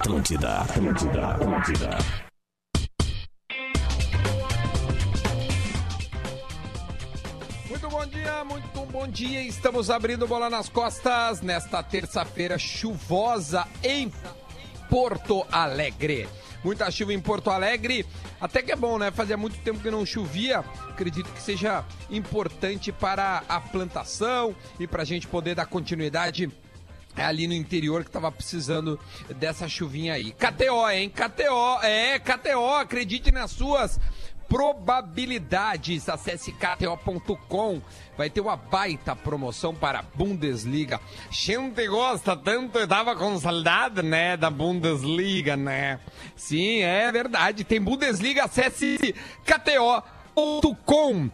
Atlântida, Atlântida, Atlântida. Muito bom dia, muito bom dia. Estamos abrindo bola nas costas nesta terça-feira chuvosa em Porto Alegre. Muita chuva em Porto Alegre. Até que é bom, né? Fazia muito tempo que não chovia. Acredito que seja importante para a plantação e para a gente poder dar continuidade ali no interior que tava precisando dessa chuvinha aí. KTO, hein? KTO, é, KTO, acredite nas suas probabilidades. Acesse kto.com. Vai ter uma baita promoção para a Bundesliga. Gente gosta tanto, eu tava com saudade, né, da Bundesliga, né? Sim, é verdade. Tem Bundesliga, acesse kto.com.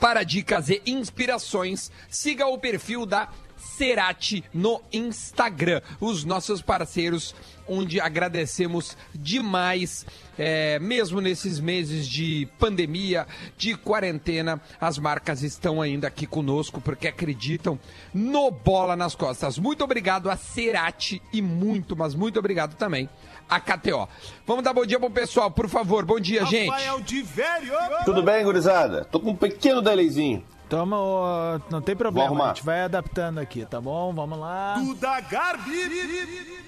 Para dicas e inspirações, siga o perfil da Cerati no Instagram. Os nossos parceiros, onde agradecemos demais, é, mesmo nesses meses de pandemia, de quarentena, as marcas estão ainda aqui conosco porque acreditam no Bola nas Costas. Muito obrigado a Cerati e muito, mas muito obrigado também a KTO. Vamos dar bom dia pro pessoal, por favor. Bom dia, gente. Rafael de Velho. Tudo bem, gurizada? Tô com um pequeno delayzinho. Toma, não tem problema, a gente vai adaptando aqui, tá bom? Vamos lá. Duda Garbi.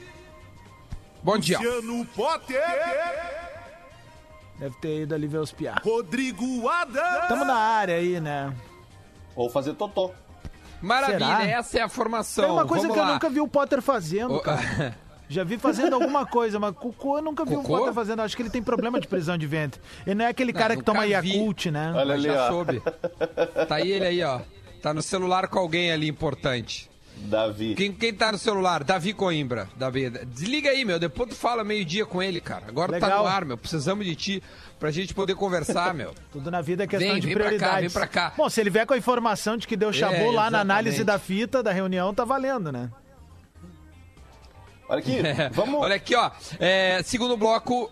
Bom dia. Luciano Potter. Deve ter ido ali ver os piá. Rodrigo Adams. Tamo na área aí, né? Ou fazer totó. Maravilha, Será? essa é a formação. É uma coisa Vamos que eu lá. nunca vi o Potter fazendo, Ô, cara. Já vi fazendo alguma coisa, mas cocô eu nunca vi Cocô? o Potter fazendo. Acho que ele tem problema de prisão de ventre. Ele não é aquele cara que toma vi. Yakult, né? Olha ali, já ó. soube. Tá aí ele aí, ó. Tá no celular com alguém ali importante. Davi. Quem, quem tá no celular? Davi Coimbra. Davi. Desliga aí, meu. Depois tu fala meio-dia com ele, cara. Agora tá Legal. no ar, meu. Precisamos de ti pra gente poder conversar, meu. Tudo na vida é questão Vem, de vem pra cá, prioridades. vem pra cá. Bom, se ele vier com a informação de que deu chabu lá na análise da fita da reunião, tá valendo, né? Olha aqui, É, vamos. Olha aqui, ó. É, segundo bloco.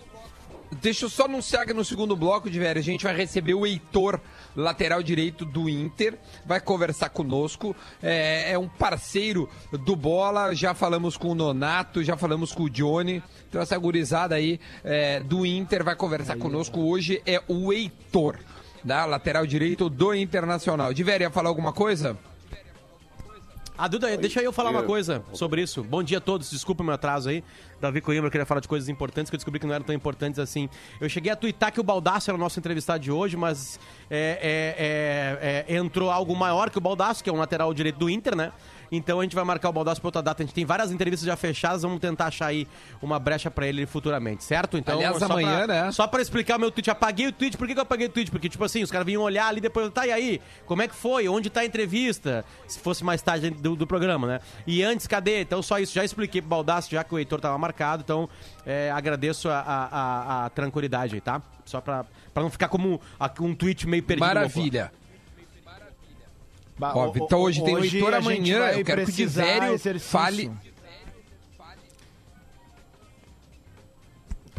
Deixa eu só anunciar que no segundo bloco, de velho, a gente vai receber o Heitor, lateral direito do Inter, vai conversar conosco. É, é um parceiro do Bola. Já falamos com o Nonato, já falamos com o Johnny. Então, essa gurizada aí é, do Inter vai conversar conosco hoje. É o Heitor, da lateral direito do Internacional. De velho, ia falar alguma coisa? Ah, Duda, deixa eu falar uma coisa sobre isso. Bom dia a todos, desculpa o meu atraso aí. Davi Coimbra, eu queria falar de coisas importantes que eu descobri que não eram tão importantes assim. Eu cheguei a twittar que o Baldaço era o nosso entrevistado de hoje, mas é, é, é, é, entrou algo maior que o Baldaço, que é um lateral direito do Inter, né? Então a gente vai marcar o Baldaço pra outra data. A gente tem várias entrevistas já fechadas, vamos tentar achar aí uma brecha pra ele futuramente, certo? Então, Aliás, só amanhã, pra, né? Só pra explicar o meu tweet, apaguei o tweet. Por que, que eu apaguei o tweet? Porque, tipo assim, os caras vinham olhar ali depois, tá, e aí? Como é que foi? Onde tá a entrevista? Se fosse mais tarde do, do programa, né? E antes, cadê? Então, só isso. Já expliquei pro Baldaço, já que o Heitor tava marcado. Então, é, agradeço a, a- a- a tranquilidade aí, tá? Só pra, pra não ficar como um tweet meio perdido. Maravilha. Ba- Óbvio. o- Então o- hoje tem o Heitor amanhã. Eu quero que o Divério exercício. fale.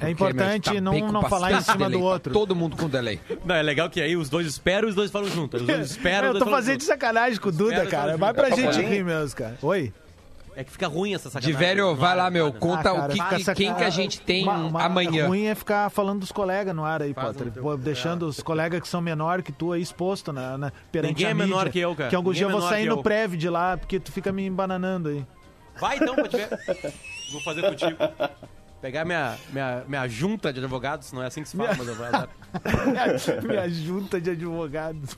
É importante Porque, meu, tá não, não falar em cima delay, do tá outro. Todo mundo com delay. Não, é legal que aí os dois esperam e os dois falam junto. Os dois esperam Eu tô fazendo de sacanagem com o Duda, cara. tamo Vai pra Tá gente rir mesmo, cara. Oi? É que fica ruim essa sacanagem. Divério, Não vai é lá, meu. Conta Ah, o cara, que, fica que- saca- quem que a gente tem Uma- uma- amanhã. ruim é ficar falando dos colegas no ar aí, Faz Potter. no teu- Pô, Deixando os colegas que são menor que tu aí exposto na, na, perante Ninguém a é menor mídia. que eu, cara. Que algum Ninguém dia é eu vou menor sair que no eu. prévio de lá, porque tu fica me embananando aí. Vai então, te ver. Vou fazer contigo. Pegar minha, minha, minha junta de advogados, não é assim que se fala, mas eu vou minha, minha junta de advogados.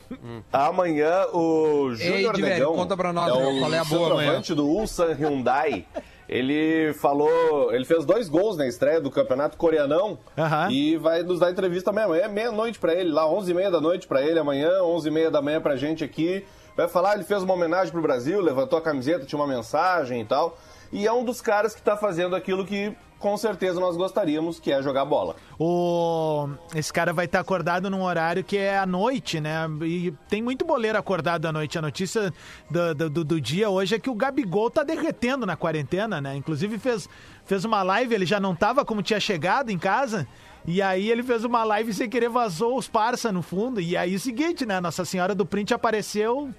Amanhã o Júnior Negão, conta pra nós, é meu, o qual é a boa amanhã? do Ulsan Hyundai. Ele falou, ele fez dois gols na estreia do campeonato coreanão Aham. e vai nos dar entrevista amanhã. Amanhã é meia-noite pra ele, lá 11h30 da noite pra ele, amanhã 11h30 da manhã pra gente aqui. Vai falar, ele fez uma homenagem pro Brasil, levantou a camiseta, tinha uma mensagem e tal. E é um dos caras que tá fazendo aquilo que com certeza nós gostaríamos, que é jogar bola. O... Esse cara vai estar acordado num horário que é à noite, né? E tem muito boleiro acordado à noite. A notícia do, do, do- dia hoje é que o Gabigol tá derretendo na quarentena, né? Inclusive fez, fez uma live, ele já não tava como tinha chegado em casa. E aí ele fez uma live sem querer vazou os parça no fundo. E aí o seguinte, né? Nossa Senhora do Print apareceu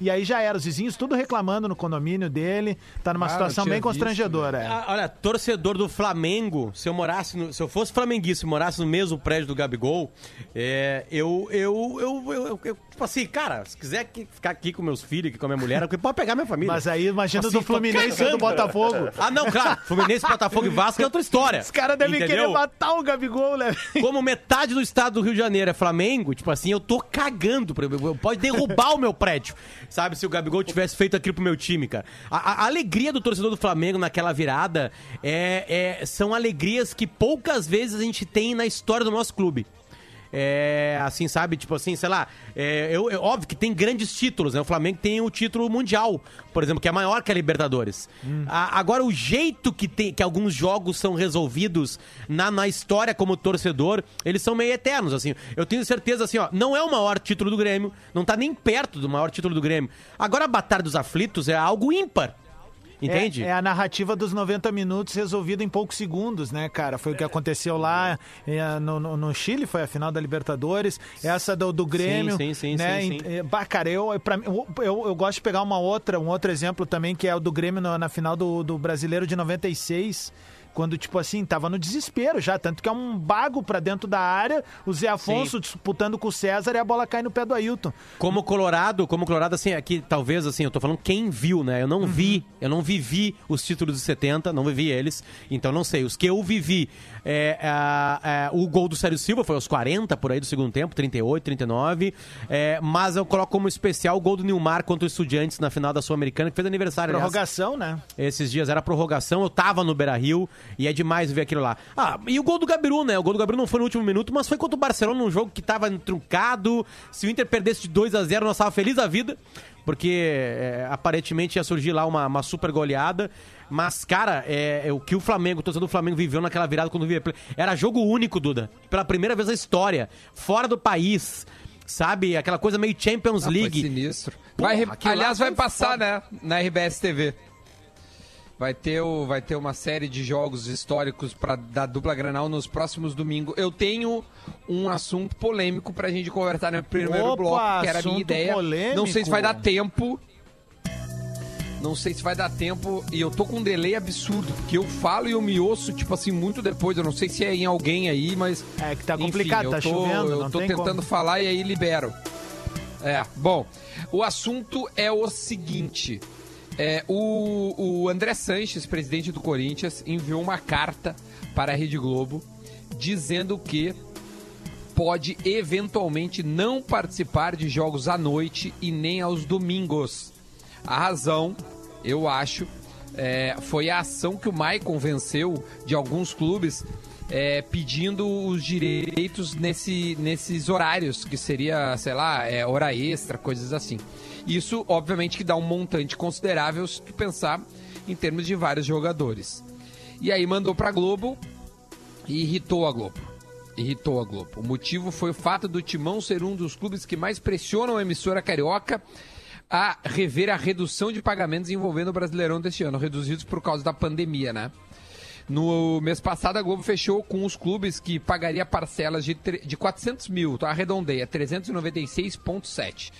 E aí já era, os vizinhos tudo reclamando no condomínio dele. Tá numa Ah, situação bem constrangedora. é. Ah, Olha, torcedor do Flamengo, se eu morasse, no- se eu fosse flamenguista e morasse no mesmo prédio do Gabigol, é, eu, eu, eu, eu, eu- eu- tipo assim, cara, se quiser aqui- ficar aqui com meus filhos, aqui com a minha mulher, pode pegar minha família. Mas aí imagina Assim, do Fluminense ou do. Botafogo. Ah, não, claro, Fluminense, Botafogo e Vasco é outra história. Os caras devem querer matar o Gabigol, né? Como metade do estado do Rio de Janeiro é Flamengo, tipo assim, eu tô cagando. pra- Pode derrubar o meu prédio. Sabe, se o Gabigol tivesse feito aquilo pro meu time, cara. A, a- alegria do torcedor do Flamengo naquela virada é, é- são alegrias que poucas vezes a gente tem na história do nosso clube. É, assim, sabe? Tipo assim, sei lá. É, eu, eu- óbvio que tem grandes títulos, né? O Flamengo tem o título mundial, por exemplo, que é maior que a Libertadores. A- agora, o jeito que, tem, que alguns jogos são resolvidos na, na história como torcedor, eles são meio eternos, assim. Eu tenho certeza, assim, ó, não é o maior título do Grêmio, não tá nem perto do maior título do Grêmio. Agora, a Batalha dos Aflitos é algo ímpar. Entende? É, é a narrativa dos 90 minutos resolvida em poucos segundos, né, cara? Foi o que aconteceu lá é, no, no- no Chile, foi a final da Libertadores. Essa do, do Grêmio. sim, sim, né? sim, sim. É, bah, cara, eu, pra mim, eu, eu, eu gosto de pegar uma outra, um outro exemplo também, que é o do Grêmio na, na final do, do Brasileiro de 96. Quando, tipo assim, tava no desespero já, tanto que é um bago pra dentro da área, o Zé Afonso disputando com o César e a bola cai no pé do Ailton. Como Colorado, como Colorado, assim, aqui talvez assim, eu tô falando quem viu, né? Eu não vi, eu não vivi os títulos de 70, não vivi eles, então não sei. Os que eu vivi, é, a- a- o gol do Sérgio Silva foi aos 40 por aí do segundo tempo, 38, 39, é, mas eu coloco como especial o gol do Nilmar contra o Estudiantes na final da Sul-Americana, que fez aniversário, aliás. Prorrogação, né? Esses dias era prorrogação, eu tava no Beira Rio e é demais ver aquilo lá. Ah, e o gol do Gabiru, né? O gol do Gabiru não foi no último minuto, mas foi contra o Barcelona num jogo que tava truncado. Se o Inter perdesse de 2 a 0 nós tava feliz da vida, porque é, aparentemente ia surgir lá uma, uma super goleada. Mas, cara, é, é o que o Flamengo, o torcedor do Flamengo viveu naquela virada quando via. Era jogo único, Duda. Pela primeira vez na história. Fora do país. Sabe? Aquela coisa meio Champions Ah, League. Foi sinistro. Porra, Vai aliás, vai passar, foda. né? Na RBS TV. Vai ter, o, vai ter uma série de jogos históricos pra, da dupla Granal nos próximos domingos. Eu tenho um assunto polêmico pra gente conversar no primeiro Opa, bloco, que era a minha ideia. polêmico. Não sei se vai dar tempo. Não sei se vai dar tempo. E eu tô com um delay absurdo. Porque eu falo e eu me ouço, tipo assim, muito depois. Eu não sei se é em alguém aí, mas. É que tá enfim, complicado, eu tá tô- chovendo, Eu tô tentando como. falar e aí libero. É, bom, o assunto é o seguinte. É, o, o André Sanches, presidente do Corinthians, enviou uma carta para a Rede Globo dizendo que pode eventualmente não participar de jogos à noite e nem aos domingos. A razão, eu acho, é, foi a ação que o Maicon venceu de alguns clubes é, pedindo os direitos nesse, nesses horários, que seria, sei lá, é, hora extra, coisas assim. Isso, obviamente, que dá um montante considerável se tu pensar em termos de vários jogadores. E aí mandou pra Globo e irritou a Globo. Irritou a Globo. O motivo foi o fato do Timão ser um dos clubes que mais pressionam a emissora carioca a rever a redução de pagamentos envolvendo o Brasileirão deste ano, reduzidos por causa da pandemia, né? No mês passado, a Globo fechou com os clubes que pagaria parcelas de, tre- de 400 mil, tá? arredondeia, 396,7,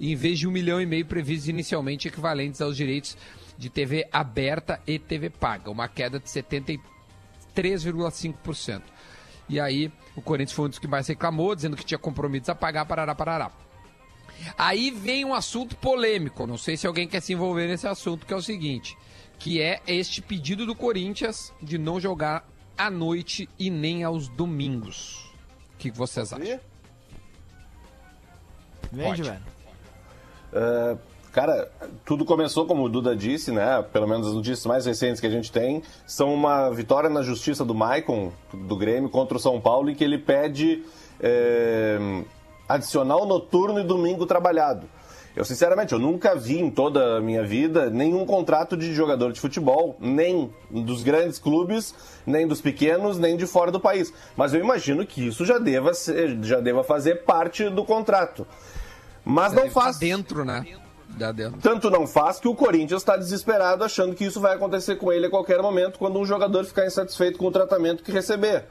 em vez de um milhão e meio previstos inicialmente, equivalentes aos direitos de TV aberta e TV paga, uma queda de 73,5%. E aí, o Corinthians foi um dos que mais reclamou, dizendo que tinha compromissos a pagar, parará, parará. Aí vem um assunto polêmico, não sei se alguém quer se envolver nesse assunto, que é o seguinte, que é este pedido do Corinthians de não jogar à noite e nem aos domingos. O que vocês acham? Vende, velho. É, cara, tudo começou, como o Duda disse, né? Pelo menos as notícias mais recentes que a gente tem, são uma vitória na justiça do Maicon, do Grêmio, contra o São Paulo, em que ele pede é, adicional noturno e domingo trabalhado. Eu, sinceramente, eu nunca vi em toda a minha vida nenhum contrato de jogador de futebol, nem dos grandes clubes, nem dos pequenos, nem de fora do país. Mas eu imagino que isso já deva, ser, já deva fazer parte do contrato. Mas não tá faz. dentro, né? Dentro. Tanto não faz que o Corinthians está desesperado achando que isso vai acontecer com ele a qualquer momento quando um jogador ficar insatisfeito com o tratamento que receber.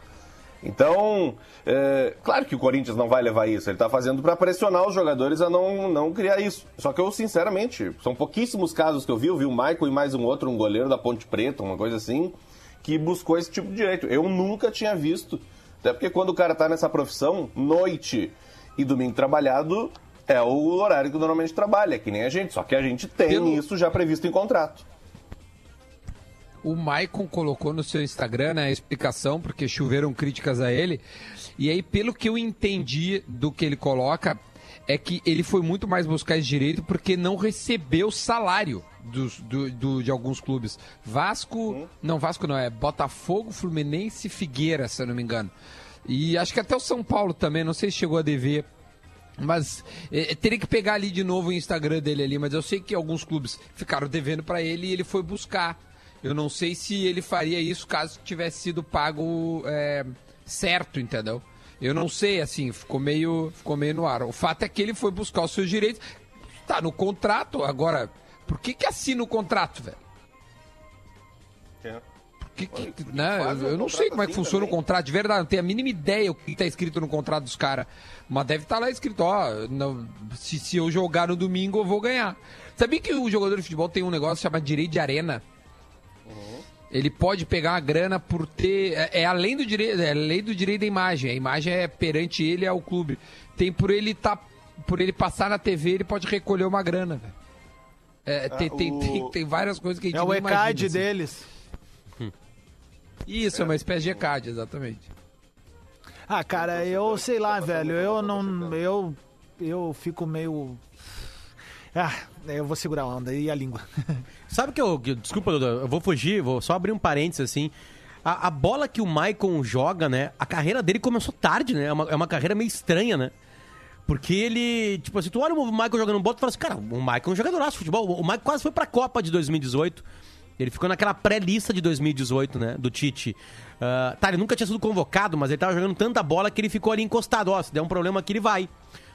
Então, é, claro que o Corinthians não vai levar isso. Ele está fazendo para pressionar os jogadores a não, não criar isso. Só que eu, sinceramente, são pouquíssimos casos que eu vi. Eu vi o Michael e mais um outro, um goleiro da Ponte Preta, uma coisa assim, que buscou esse tipo de direito. Eu nunca tinha visto. Até porque quando o cara está nessa profissão, noite e domingo trabalhado é o horário que normalmente trabalha, que nem a gente. Só que a gente tem Pelo- isso já previsto em contrato. O Maicon colocou no seu Instagram né, a explicação, porque choveram críticas a ele. E aí, pelo que eu entendi do que ele coloca, é que ele foi muito mais buscar esse direito porque não recebeu salário dos, do, do- de alguns clubes. Vasco. Não, Vasco não, é Botafogo, Fluminense e Figueira, se eu não me engano. E acho que até o São Paulo também, não sei se chegou a dever. Mas eh, teria que pegar ali de novo o Instagram dele ali, mas eu sei que alguns clubes ficaram devendo pra ele e ele foi buscar. Eu não sei se ele faria isso caso tivesse sido pago eh, certo, entendeu? Eu não sei, assim, ficou meio, ficou meio no ar. O fato é que ele foi buscar os seus direitos. Tá no contrato, agora, por que que assina o contrato, velho? Por que que, né? Eu, não sei como é que assim funciona o contrato, de verdade, não tenho a mínima ideia o que tá escrito no contrato dos caras. Mas deve estar lá escrito, ó, não- se, se eu jogar no domingo eu vou ganhar. Sabia que o jogador de futebol tem um negócio chamado direito de arena? Ele pode pegar a grana por ter. É, é além do direito. É lei do direito da imagem. A imagem é perante ele ao clube. Tem por ele tá. Por ele passar na TV, ele pode recolher uma grana, velho. É, tem, tem, o- tem, tem várias coisas que a gente É o ECAD imagina, assim. deles. Isso, é uma espécie de ECAD, exatamente. Ah, cara, eu sei lá, velho. Eu não. Eu. Eu fico meio. Ah, eu vou segurar a onda e a língua. Sabe que eu. Desculpa, Duda, eu vou fugir, vou só abrir um parênteses assim. A, a bola que o Maicon joga, né? A carreira dele começou tarde, né? É uma, é uma carreira meio estranha, né? Porque ele, tipo assim, tu olha o Michael jogando bola e fala assim, cara, o Michael é um jogadoraço de futebol. O Michael quase foi pra Copa de 2018. Ele ficou naquela pré-lista de 2018, né? Do Tite. Ah, tá, ele nunca tinha sido convocado, mas ele tava jogando tanta bola que ele ficou ali encostado. Ó, se der um problema aqui, ele vai.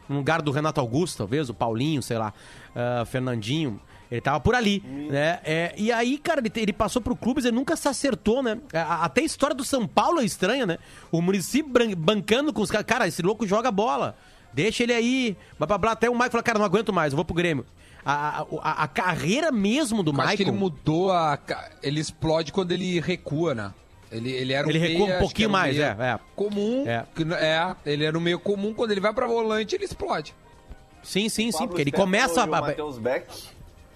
No lugar do Renato Augusto, talvez, o Paulinho, sei lá, ah, Fernandinho. Ele tava por ali, né? É, e aí, cara, ele, ele passou pro clubes, ele nunca se acertou, né? A- Até a história do São Paulo é estranha, né? O município bancando com os caras. Cara, esse louco joga bola. Deixa ele aí. Blá, blá, blá. Até o Mike falou, cara, não aguento mais, eu vou pro Grêmio. A, a, a- carreira mesmo do Eu acho que ele Michael... mudou a. Ele explode quando ele recua, né? Ele, ele era um Ele recua um meia, acho pouquinho era mais, é, é. Comum. É. que É. ele era um meio comum. Quando ele vai pra volante, ele explode. Sim, sim, sim, porque ele começa o a... Matheus Beck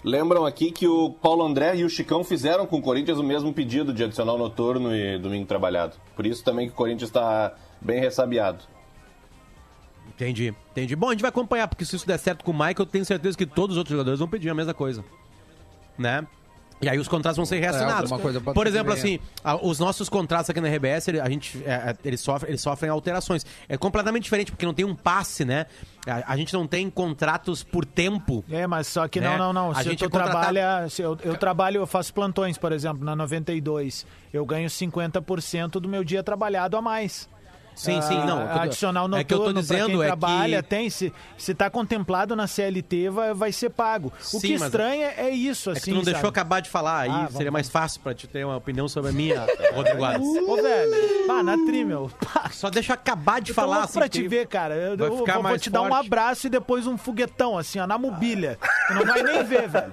lembram aqui que o Paulo André e o Chicão fizeram com o Corinthians o mesmo pedido de adicional noturno e domingo trabalhado. Por isso também que o Corinthians está bem ressabiado. Entendi, entendi. Bom, a gente vai acompanhar, porque se isso der certo com o Michael, eu tenho certeza que todos os outros jogadores vão pedir a mesma coisa. Né? E aí os contratos vão ser reassinados. alguma coisa pode Por exemplo, assim, a- os nossos contratos aqui na RBS, a gente, é, é, eles, sofrem, eles sofrem alterações. É completamente diferente, porque não tem um passe, né? A, a gente não tem contratos por tempo. É, mas só que Né? não, não, não. A Se gente tu é contratado- trabalha. Se eu, eu trabalho, eu faço plantões, por exemplo, na 92. Eu ganho 50% do meu dia trabalhado a mais. Sim, sim, Ah, não. adicional noturno é que eu tô dizendo quem é trabalha, que... tem. Se, se tá contemplado na CLT, vai, vai ser pago. O Sim, que estranha é isso, É que assim, tu não deixou sabe? acabar de falar, aí Ah, seria mais fácil pra te ter uma opinião sobre a minha, Rodrigo. Ô, velho, pá, na tri, meu. Pá, Só deixa eu acabar de eu falar assim. pra te ver, cara. Eu, vai ficar vou, vou mais te dar um forte. abraço e depois um foguetão, assim, ó, na mobília. Tu não vai nem ver, velho.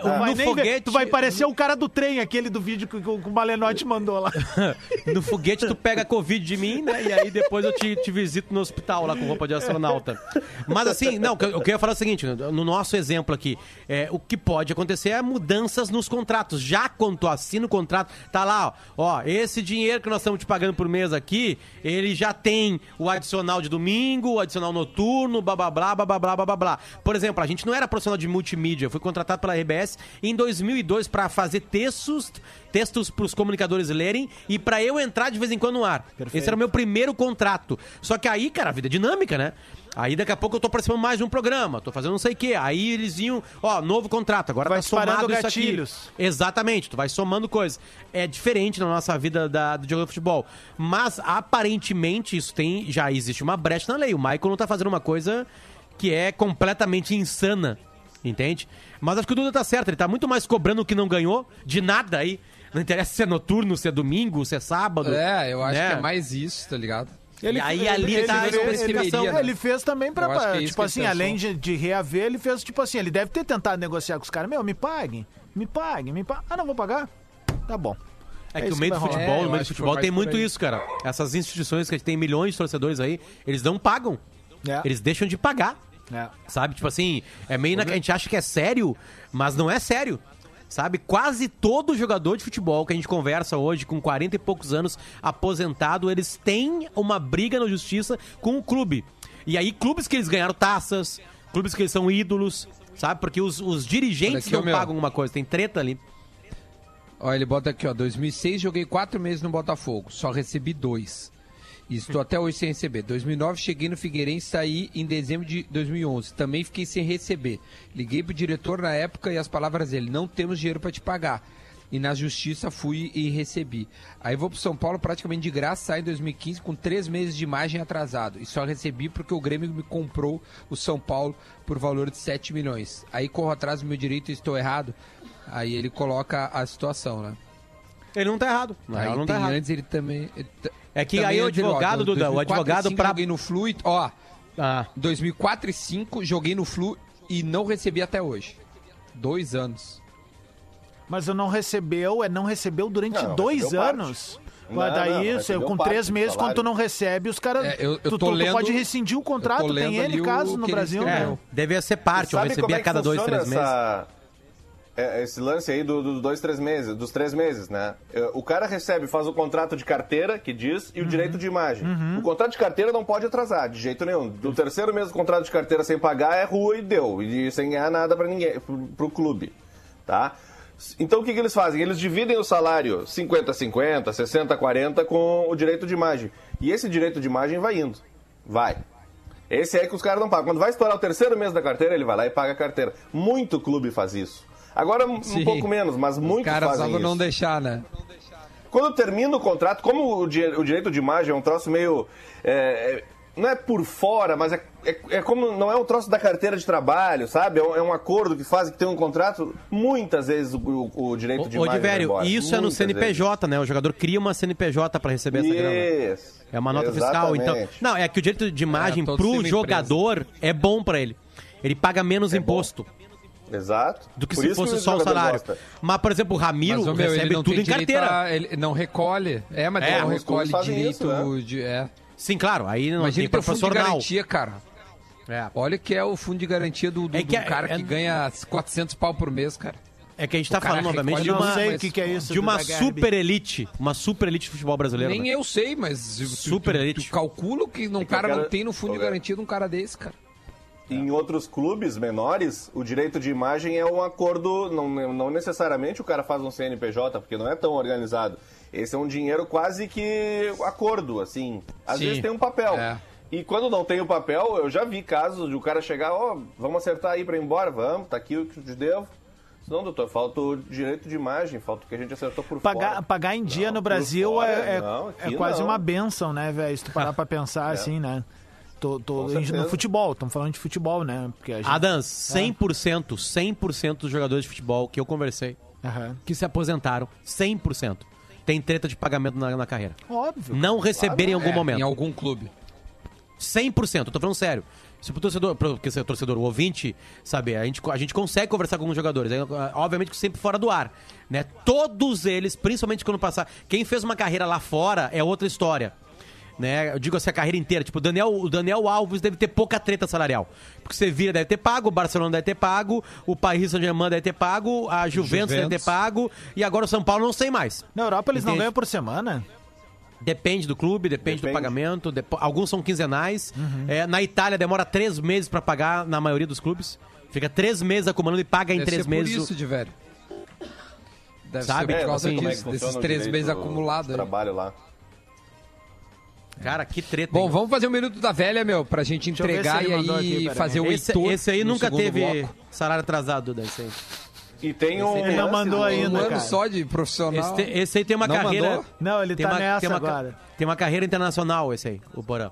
Tu não vai No nem ver. foguete- Tu vai parecer o cara do trem, aquele do vídeo que, que o Malenotti mandou lá. No foguete tu pega Covid de mim, né? E aí depois eu te, te visito no hospital lá com roupa de astronauta. Mas assim, não, eu o que eu ia falar é o seguinte, no nosso exemplo aqui, é, o que pode acontecer é mudanças nos contratos. Já quando tu assina o contrato, tá lá, ó, ó, esse dinheiro que nós estamos te pagando por mês aqui, ele já tem o adicional de domingo, o adicional noturno, blá, blá blá blá, blá blá blá. Por exemplo, a gente não era profissional de multimídia, eu fui contratado pela RBS em 2002 para fazer textos, textos para os comunicadores lerem e para eu entrar de vez em quando no ar. Esse era o meu primeiro contrato. Só que aí, cara, a vida é dinâmica, né? Aí daqui a pouco eu tô participando mais de um programa, tô fazendo não sei o quê. Aí eles iam, ó, novo contrato, agora Vai tá somado isso gatilhos. aqui. Exatamente, tu vai somando coisas. É diferente na nossa vida da, do jogo de futebol. Mas aparentemente isso tem. Já existe uma brecha na lei. O Michael não tá fazendo uma coisa que é completamente insana. Entende? Mas acho que o Duda tá certo, ele tá muito mais cobrando o que não ganhou, de nada aí. Não interessa se é noturno, se é domingo, se é sábado. É, eu acho né? que é mais isso, tá ligado? E aí ali tá a ele, explicação. ele, ele fez também pra, Eu acho que é tipo ele assim, além de, de reaver, ele fez tipo assim, ele deve ter tentado negociar com os caras, meu, me paguem, me paguem, me paguem. Ah, não vou pagar? Tá bom. É É que o meio que do futebol, É, o meio do futebol tem muito isso, cara. Essas instituições que tem milhões de torcedores aí, eles não pagam. É, Eles deixam de pagar. é. Sabe? Tipo assim, é meio. Na... A gente acha que é sério, mas não é sério. Sabe? Quase todo jogador de futebol que a gente conversa hoje, com 40 e poucos anos, aposentado, eles têm uma briga na justiça com o clube. E aí, clubes que eles ganharam taças, clubes que eles são ídolos, sabe? Porque os, os dirigentes Olha aqui, não meu. pagam alguma coisa, tem treta ali. Ó, ele bota aqui, ó. 2006 joguei quatro meses no Botafogo, só recebi dois. E estou até hoje sem receber. 2009 cheguei no Figueirense e saí em dezembro de 2011. Também fiquei sem receber. Liguei pro diretor na época e as palavras dele: não temos dinheiro para te pagar. E na justiça fui e recebi. Aí vou pro São Paulo praticamente de graça, saí em 2015 com três meses de imagem atrasado. E só recebi porque o Grêmio me comprou o São Paulo por valor de 7 milhões. Aí corro atrás do meu direito e estou errado. Aí ele coloca a situação, né? Ele não tá errado. Aí não tem tá errado. antes ele também. ele t- É que aí o ele, ó, advogado, do- Duda, o 2004 advogado 5 pra- Joguei no Flu, e- ó, Ah, 2004 e 5 joguei no Flu e não recebi até hoje. Dois anos. Mas eu não recebeu, é não recebeu durante Não, dois recebeu parte. anos. Não, Mas não, daí, não, recebeu com parte três meses, quando tu não recebe, os caras. É, eu- eu tu, tô tu- tu lendo- pode rescindir o contrato, tem lendo N ali o casos no ele Brasil. né? é, devia ser parte, eu Sabe recebi como é a cada dois, três meses. essa- é, esse lance aí do- dos dois, três meses, dos três meses, né? É, O cara recebe, faz o contrato de carteira, que diz, e o direito de imagem. O contrato de carteira não pode atrasar, de jeito nenhum. Do terceiro mês do contrato de carteira sem pagar é rua e deu. E sem ganhar nada pra ninguém, pro, pro clube. Tá? Então o que, que eles fazem? Eles dividem o salário 50-50, 60-40 com o direito de imagem. E esse direito de imagem vai indo. Vai. Esse é que os caras não pagam. Quando vai estourar o terceiro mês da carteira, ele vai lá e paga a carteira. Muito clube faz isso. Agora um Sim. pouco menos, mas Os muitos caras fazem só isso. não deixar, né? Quando termina o contrato, como o, di- o direito de imagem é um troço meio. é, é, não é por fora, mas é, é, é como. Não é um troço da carteira de trabalho, sabe? É um, é um acordo que faz que tem um contrato. Muitas vezes o, o- o direito de Ô, imagem. isso é no Muitas CNPJ, né? O jogador cria uma CNPJ pra receber essa grana. vezes. Isso. É uma nota fiscal, então. Exatamente. Não, é que o direito de imagem É, pro sendo jogador é bom pra ele. Ele paga menos É bom. Exato. do que Por se isso fosse só o salário. gosta. Mas, por exemplo, o Ramiro Mas, meu, recebe não tudo em direito carteira. a- ele não recolhe. É, mas É, ele não recolhe direito isso, né? de. É. Sim, claro, aí não Imagina tem que é o fundo de garantia, cara. É. Olha que é o fundo de garantia do, do, É que do é- cara é- que ganha 400 pau por mês, cara. É que a gente tá cara falando, obviamente, de Eu não uma, sei mas- o que, que é isso. de uma super elite. Uma super elite de futebol brasileiro. Nem né? eu sei, mas tu- Super tu, elite. tu calcula que um que cara eu quero- não tem no fundo de garantia de um cara desse, cara. Em outros clubes menores, o direito de imagem é um acordo, não, não necessariamente o cara faz um CNPJ, porque não é tão organizado. Esse é um dinheiro quase que acordo, assim. Às Sim. vezes tem um papel. É. E quando não tem o papel, eu já vi casos de o cara chegar, ó, vamos acertar aí pra ir embora, vamos, tá aqui o que eu te devo. Não, doutor, falta o direito de imagem, falta o que a gente acertou por Pagar, fora. pagar em dia Não, no Brasil fora, é, é, não, é quase não. uma benção, né, velho? Se tu parar pra pensar assim, né? Tô, tô, no futebol, estamos falando de futebol, né? Porque a gente... Adams, 100%, 100% dos jogadores de futebol que eu conversei, Aham. que se aposentaram, 100%, tem treta de pagamento na, na carreira. Óbvio. Não receber em algum É, momento. Em algum clube. 100%, eu tô falando sério. Se o torcedor, porque se o torcedor, o ouvinte, saber, a gente, a gente consegue conversar com alguns jogadores, aí, obviamente que sempre fora do ar, né? Todos eles, principalmente quando passar, quem fez uma carreira lá fora é outra história. Né? Eu digo assim, a carreira inteira. Tipo, o Daniel, o Daniel Alves deve ter pouca treta salarial. Porque você vira deve ter pago, o Barcelona deve ter pago, o Paris Saint-Germain deve ter pago, a Juventus, deve ter Juventus. pago, e agora o São Paulo não sei mais. Na Europa eles não Entende? ganham por semana? Depende do clube, depende, do Depende. pagamento. depo- Alguns são quinzenais. Uhum. É, na Itália demora três meses pra pagar na maioria dos clubes. Fica três meses acumulando e paga em Deve três ser meses. isso, de velho. Deve Sabe? ser É, por não causa é disso, que desses três meses do acumulados. Trabalho lá. Cara, que treta. Bom, hein? vamos fazer um minuto da velha, meu, pra gente entregar e aqui, aí fazer o esse, Heitor esse aí nunca teve bloco. salário atrasado, Duda. Esse aí. E tem um. Ele não mandou do- ainda, Um ano cara. só de profissional. Esse, te- esse aí tem uma Não carreira. mandou? Não, ele tem tá uma, nessa tem uma, agora. Tem uma carreira internacional, esse aí, o Porã.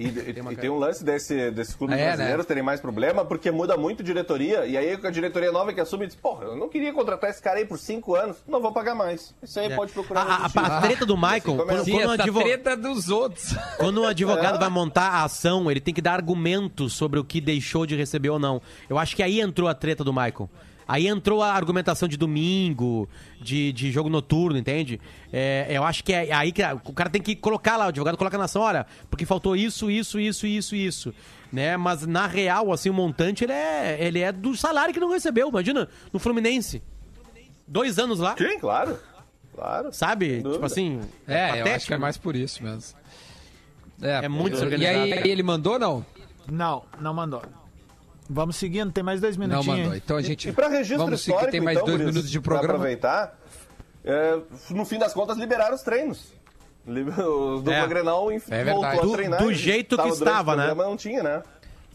E, e- e tem um lance desse, desses clubes É, né? brasileiros terem mais problema, porque muda muito diretoria, e aí a diretoria nova que assume diz, porra, eu não queria contratar esse cara aí por cinco anos, não vou pagar mais. Isso aí É. pode procurar A, a- a treta do Michael, Assim quando, Sim, quando um treta dos outros. quando um advogado É. vai montar a ação, ele tem que dar argumentos sobre o que deixou de receber ou não. Eu acho que aí entrou a treta do Michael. Aí entrou a argumentação de domingo, de, de jogo noturno, entende? É, eu acho que é aí que o cara tem que colocar lá, o advogado coloca na ação, olha, porque faltou isso, isso, isso, isso, isso. Né? Mas na real, assim, o montante ele é, ele é do salário que não recebeu. Imagina, no Fluminense. Dois anos lá, Sim, claro. Claro. sabe? Tipo assim. É, eu patético, acho que é mais por isso mesmo. É muito E desorganizado. aí, ele mandou não? Não, não mandou. Vamos seguindo, tem mais dois Não minutinhos. mandou. hein? Então a gente E para registro vamos seguir, histórico, tem mais então, dois minutos de programa. aproveitar, é, no fim das contas, liberaram os treinos. Liber- O dupla É. Grenal É voltou verdade. a Do- treinar. do e jeito que estava, né? programa, Não tinha, né?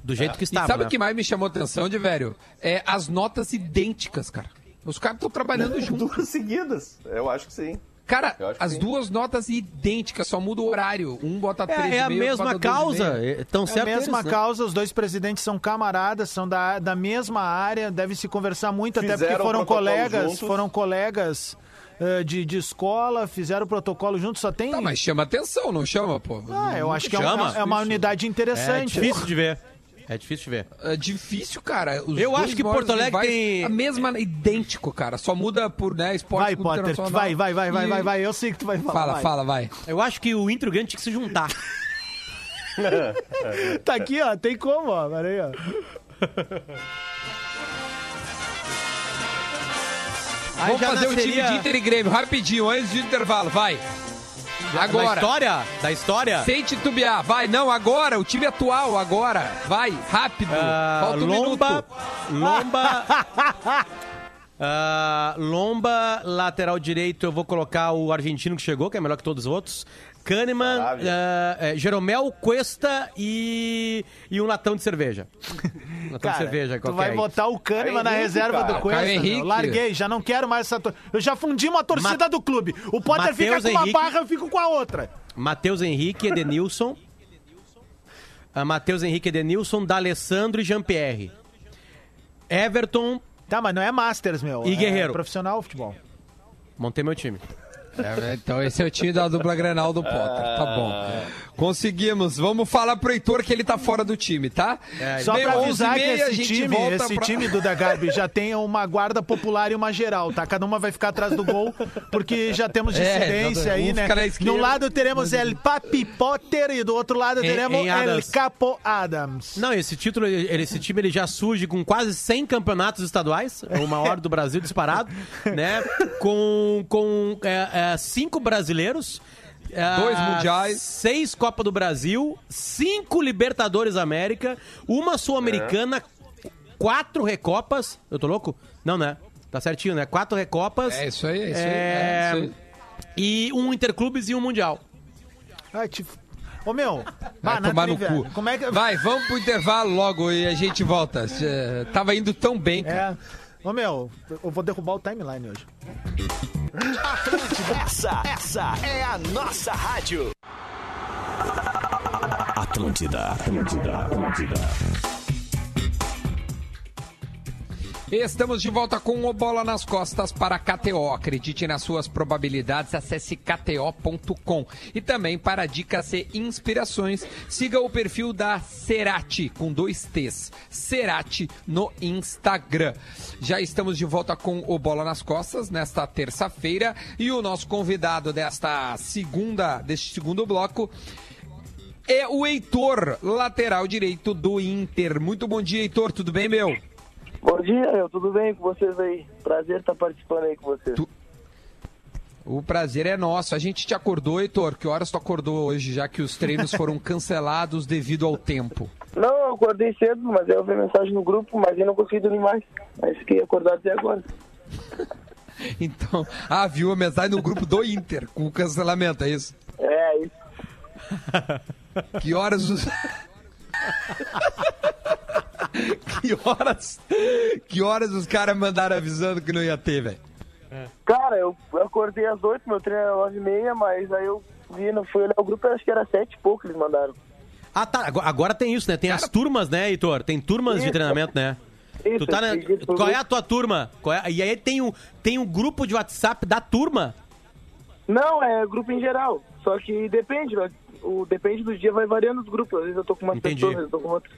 Do jeito que E estava. sabe né? o que mais me chamou atenção, de velho? É as notas idênticas, cara. Os caras estão trabalhando junto. Duas seguidas. Eu acho que sim. Cara, as sim. duas notas idênticas, só muda o horário. Um bota três É, é a meio, mesma causa. Estão É a certo mesma eles, né? causa, os dois presidentes são camaradas, são da, da mesma área, deve se conversar muito, até porque Fizeram foram colegas, juntos. foram colegas eh, de, de escola, fizeram o protocolo juntos, só tem. Tá, mas chama atenção, não chama, pô? Ah, eu acho que é, chama. uma, é uma unidade É interessante. difícil de ver. É difícil de ver. É difícil, cara. Os Eu acho que Porto Alegre tem- A mesma, idêntico, cara. Só muda por, né, esporte Vai, Potter, vai, vai, vai, vai, E- vai, vai, eu sei que tu vai falar. Fala, vai. fala, vai. Eu acho que o Inter e o Grêmio tinha que se juntar. Tá aqui, ó, tem como, ó, pera aí, ó. Aí Vamos fazer o nasceria- time de Inter e Grêmio, rapidinho, antes do intervalo, vai. Da Agora. história? Da história? Sem titubear, vai, não, agora, o time atual, agora, vai, rápido, Ah, falta um Lomba, minuto. Lomba, Ah, Lomba, lateral direito, eu vou colocar o argentino que chegou, que é melhor que todos os outros. Kahneman, ah, é, Jeromel, Cuesta e, e um latão de cerveja. latão Cara, de cerveja, tu qualquer vai aí. botar o Kahneman na Henrique, reserva cara. do Cuesta. Larguei, já não quero mais essa... tor- Eu já fundi uma torcida Ma- do clube. O Potter fica Mateus com uma Henrique. barra, eu fico com a outra. Matheus Henrique, Edenilson. Ah, Matheus Henrique, Edenilson, D'Alessandro e Jean-Pierre. Everton, Tá, mas não é Masters, meu. E é Guerreiro. profissional futebol. montei meu time. É, então esse é o time da dupla Grenal do Potter, tá bom. Conseguimos, vamos falar pro Heitor que ele tá fora do time, tá? Só Bem, pra 11 avisar que esse time, esse pra- time do Dagarbi já tem uma guarda popular e uma geral, tá? Cada uma vai ficar atrás do gol, porque já temos É, dissidência um aí, né? esquerda. No lado teremos El Papi Potter e do outro lado Em- teremos em El. Capo Adams. Não, esse título, ele- esse time ele já surge com quase 100 campeonatos estaduais, é o maior do Brasil disparado, né? Com, com é, é, cinco brasileiros. é, Dois mundiais. Seis Copa do Brasil, cinco Libertadores América, uma Sul-Americana, quatro Recopas. Eu tô louco? Não, né? Tá certinho, né? Quatro Recopas. É isso aí, é isso aí. É, é isso aí. E um Interclubes e um Mundial. Ai, te... Ô, meu, Vai tomar no cu. Como é que... Vai, vamos pro intervalo logo e a gente volta. Tava indo tão bem, cara. É... Ô, meu, eu vou derrubar o timeline hoje. Essa, essa é a nossa rádio. Atlântida, Atlântida, Atlântida. Estamos de volta com o Bola nas Costas para KTO. Acredite nas suas probabilidades, acesse kto.com. E também para dicas e inspirações, siga o perfil da Cerati, com dois T's, Cerati no Instagram. Já estamos de volta com o Bola nas Costas nesta terça-feira e o nosso convidado desta segunda, deste segundo bloco é o Heitor, lateral direito do Inter. Muito bom dia, Heitor, tudo bem, meu? Bom dia, meu. Tudo bem com vocês aí? Prazer estar participando aí com vocês. Tu- O prazer é nosso. A gente te acordou, Heitor. Que horas tu acordou hoje, já que os treinos foram cancelados devido ao tempo? Não, eu acordei cedo, mas eu vi mensagem no grupo, mas eu não consegui dormir mais. Mas fiquei acordado até agora. Então, ah, viu a mensagem no grupo do Inter com o cancelamento, é isso? É, isso. Que horas os. que horas. Que horas os caras mandaram avisando que não ia ter, velho? Cara, eu acordei às 8, meu treino era 9 e meia, mas aí eu vi, não fui olhar o grupo, acho que era 7 e pouco eles mandaram. Ah, tá. Agora, tem isso, né? Tem as turmas, né, Heitor? Tem turmas de Isso. treinamento, né? Isso, Tu tá na... Qual é a tua turma? É- E aí tem um, tem um grupo de WhatsApp da turma? Não, é grupo em geral. Só que depende, né? O, depende do dia, vai variando os grupos. Às vezes eu tô com uma Entendi. pessoa, às vezes eu tô com outra.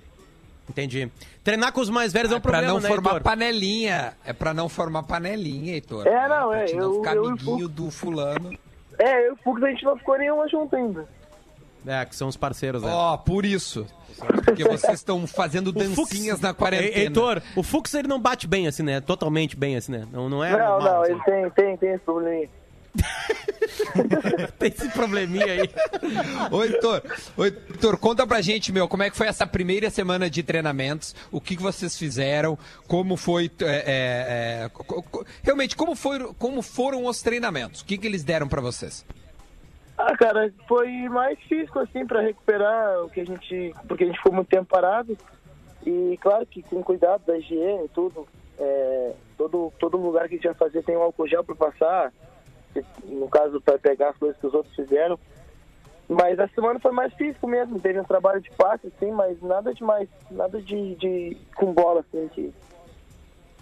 Entendi. Treinar com os mais velhos é um pra problema, não né, formar Heitor? panelinha. É pra não formar panelinha, Heitor. É, não, Pra é, te não eu- ficar eu- amiguinho do fulano. É, eu e o Fux a gente não ficou nenhuma junto ainda. É, que são os parceiros, né? Ó, por isso. Porque vocês estão fazendo O Fux- dancinhas na quarentena. Heitor, o Fux ele não bate bem assim, né? Totalmente bem assim, né? Não, não é não, normal, não, assim. ele tem, tem, tem esse probleminha. Tem esse probleminha aí. Ô, Heitor, ô, Heitor, conta pra gente, meu, como é que foi essa primeira semana de treinamentos? O que, que vocês fizeram? Como foi. é, é, é, realmente, como, foi, como foram os treinamentos? O que, que eles deram pra vocês? Ah, cara, foi mais físico, assim, pra recuperar o que a gente... Porque a gente ficou muito tempo parado. E, claro que com cuidado da higiene e tudo. é, todo, todo lugar que a gente vai fazer tem um álcool gel pra passar. No caso, pra pegar as coisas que os outros fizeram. Mas a semana foi mais físico mesmo. Teve um trabalho de passe, assim, mas nada demais. Nada de, de com bola, assim, de,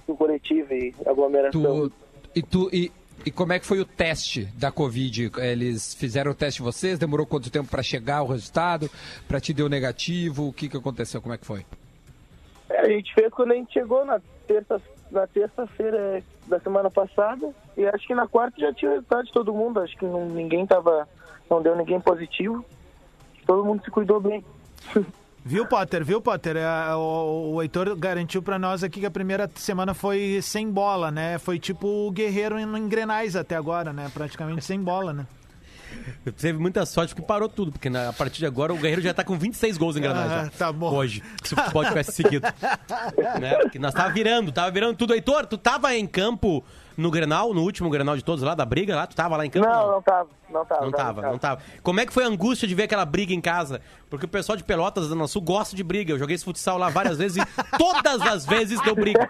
do coletivo e aglomeração. Tu, e, tu, e, e como é que foi o teste da Covid? Eles fizeram o teste de vocês? Demorou quanto tempo pra chegar o resultado? Pra te deu negativo? O que, que aconteceu? Como é que foi? É, a gente fez quando a gente chegou na terça na terça-feira da semana passada e acho que na quarta já tinha resultado de todo mundo. Acho que não, ninguém tava, não deu ninguém positivo. Todo mundo se cuidou bem. Viu, Potter? Viu, Potter? É, o, o Heitor garantiu pra nós aqui que a primeira semana foi sem bola, né? Foi tipo o Guerreiro em, em Grenais até agora, né? Praticamente sem bola, né? Teve muita sorte porque parou tudo, porque na- a partir de agora o Guerreiro já tá com 26 gols em Granada. Ah, tá bom. Hoje, se o futebol tivesse seguido. né? Porque nós tava virando, tava virando tudo. Heitor, tu tava em campo no Grenal, no último Grenal de todos lá, da briga lá? Tu tava lá em campo? Não, não tava, não tava. Não tava, não tava. Como é que foi a angústia de ver aquela briga em casa? Porque o pessoal de Pelotas, da Sul, gosta de briga. Eu joguei esse futsal lá várias vezes e todas as vezes deu briga.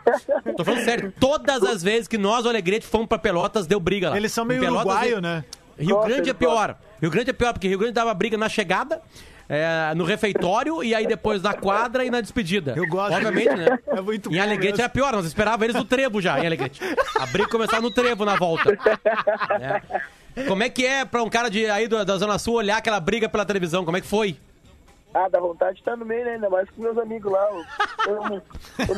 Tô falando sério, todas as vezes que nós, o Alegrete, fomos pra Pelotas, deu briga lá. Eles são meio Pelotas, uruguaio, e- né? Rio Grande é pior. Rio Grande é pior, porque Rio Grande dava briga na chegada, é, no refeitório e aí depois na quadra e na despedida. Eu gosto. Obviamente, né? É muito Em bom Alegrete era pior, nós esperávamos eles no trevo já, em Alegrete. A briga começava no trevo na volta. É. Como é que é pra um cara de, aí do- da Zona Sul olhar aquela briga pela televisão? Como é que foi? Ah, dá vontade de estar no meio, né? Ainda mais com meus amigos lá. O, o,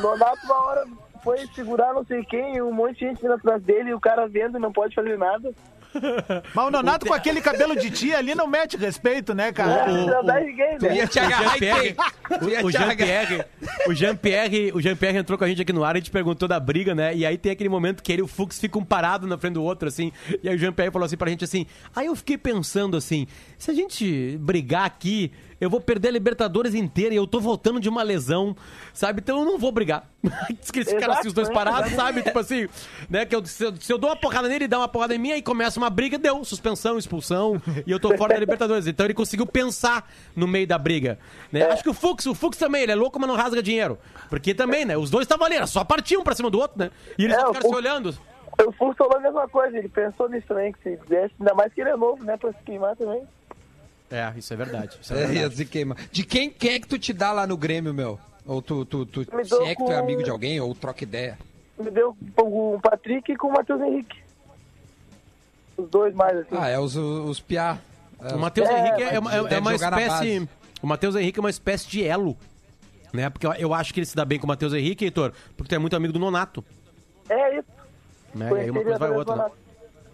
uma hora, foi segurar não sei quem, um monte de gente vindo atrás dele, e o cara vendo e não pode fazer nada. Mas o Nonato com aquele cabelo de tia ali não mete respeito, né, cara? O- não o- dá ninguém, Tu né? ia te agarrar e o. Jean-Pierre, o Jean-Pierre, o Jean-Pierre entrou com a gente aqui no ar e a gente perguntou da briga, né? E aí tem aquele momento que ele e o Fux ficam parados na frente do outro, assim. E aí o Jean-Pierre falou assim pra gente assim. Aí eu fiquei pensando assim: se a gente brigar aqui, eu vou perder a Libertadores inteira e eu tô voltando de uma lesão, sabe? Então eu não vou brigar. Diz que eles ficaram assim, os dois parados, sabe? Tipo assim, né? Que eu, se, eu, se eu dou uma porrada nele, ele dá uma porrada em mim, aí começa uma briga, deu suspensão, expulsão, e eu tô fora da Libertadores. Então ele conseguiu pensar no meio da briga. Né? Acho que o Fux, o Fux também, ele é louco, mas não rasga dinheiro. Porque também, né? Os dois estavam ali, era só partiam um pra cima do outro, né? E eles É, ficaram se olhando. O Fux falou a mesma coisa, ele pensou nisso também, que se desse, ainda mais que ele é novo, né, pra se queimar também. É, isso é verdade. Isso é É, verdade. se queima. De quem, quem é que tu te dá lá no Grêmio, meu? Ou tu, tu, tu se é que tu é amigo de alguém, ou troca ideia. Me deu com o Patrick e com o Matheus Henrique. Os dois mais, assim. Ah, é os, os piá. É, O Matheus É, Henrique é uma, é- é uma jogar na espécie. O Matheus Henrique é uma espécie de elo. Né? Porque eu, eu acho que ele se dá bem com o Matheus Henrique, Heitor, porque tu é muito amigo do Nonato. É isso. Né? E aí uma coisa vai outra. né?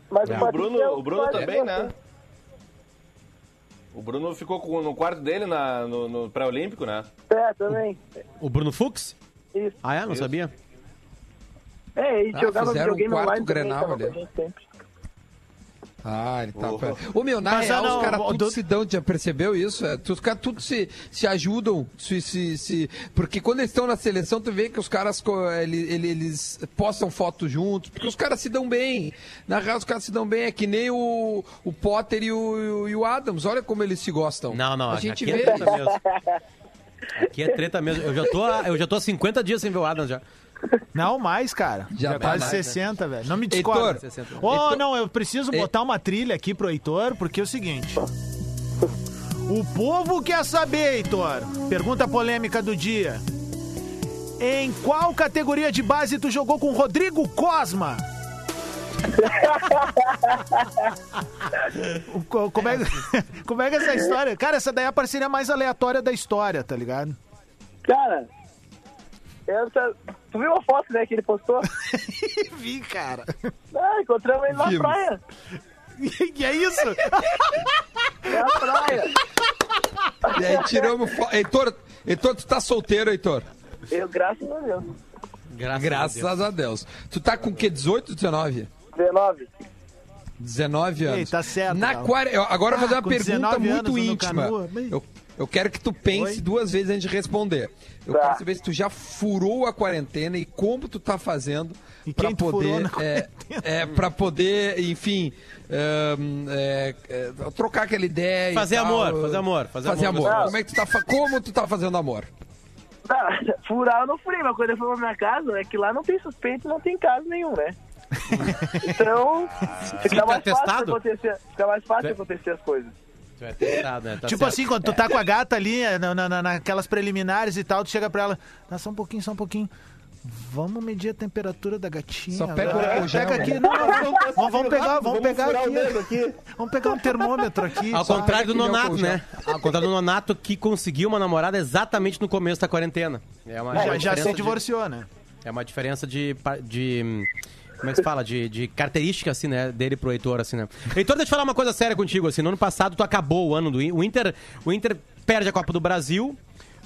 Mas É. o Bruno, é o Bruno também, né? O Bruno ficou com- no quarto dele na, no, no pré-olímpico, né? É, também. O Bruno Fux? Isso. Ah, é? Não Isso. sabia? É, ele Ah, jogava fizeram um videogame quarto online também, Grenal a ali. Ah, ele tá. Oh. Ô, meu, na Mas, real, ah, não, os caras tudo do- se dão, já percebeu isso? É, os caras tudo se, se ajudam, se, se, se- porque quando eles estão na seleção, tu vê que os caras, co- ele- ele- eles, postam fotos juntos, porque os caras se dão bem. Na real, os caras se dão bem, é que nem o, o Potter e o, e o Adams, olha como eles se gostam. Não, não, a gente aqui vê é treta mesmo. Aqui é treta mesmo. Eu já tô, eu já tô há 50 dias sem ver o Adams já. Não, mais, cara. Já Já, vai quase mais, né? 60, velho. Não me Heitor, discorda. 60. Ô, Heitor- não, eu preciso botar uma trilha aqui pro Heitor, porque é o seguinte. O povo quer saber, Heitor. Pergunta polêmica do dia. Em qual categoria de base tu jogou com Rodrigo Cosma? Como, é, como é que é essa história? Cara, essa daí é a parceria mais aleatória da história, tá ligado? Cara, essa. Tu viu a foto, né, que ele postou? Vi, cara. Ah, encontramos ele na Vimos. praia. E é isso? Na praia. E aí tiramos. fo- Heitor, Heitor, tu tá solteiro, Heitor? Eu, graças a Deus. Graças, Graças a Deus. Tu tá com o quê? 18, 19? 19. 19 anos. Ei, tá certo, Na Galo. quare... eu- Agora eu vou fazer Ah, uma com pergunta 19 muito íntima. canoa, bem. Eu, eu quero que tu pense Oi? duas vezes antes de responder. Eu Tá. quero saber se tu já furou a quarentena e como tu tá fazendo furou poder, é, é, para poder, enfim, é, é, trocar aquela ideia. e Fazer tal. amor, fazer amor, fazer Fazer amor, amor. Como é que tu tá, como tu tá fazendo amor? Tá, furar eu não furei, mas quando eu fui pra minha casa, é que lá não tem suspeito, não tem caso nenhum, né? então, fica tá mais, fácil acontecer, fica mais fácil É. acontecer as coisas. Tu é testado, né? Tá tipo certo. assim, quando tu tá com a gata ali, é, na, na- na- naquelas preliminares e tal, tu chega pra ela, tá só um pouquinho, só um pouquinho. Vamos medir a temperatura da gatinha. Só pega agora. o gel, Pega aqui, né? não, não, vamos, vamos, pegar, vamos Vamos pegar aqui. aqui. Vamos pegar um termômetro aqui. Ao contrário do Nonato, né? Ao contrário do Nonato que conseguiu uma namorada exatamente no começo da quarentena. É uma, é uma Já, já se de- divorciou, né? É uma diferença de. de como é que se fala? De, de característica, assim, né? Dele pro Heitor, assim, né? Heitor, deixa eu falar uma coisa séria contigo, assim. No ano passado, tu acabou o ano do o Inter. O Inter perde a Copa do Brasil.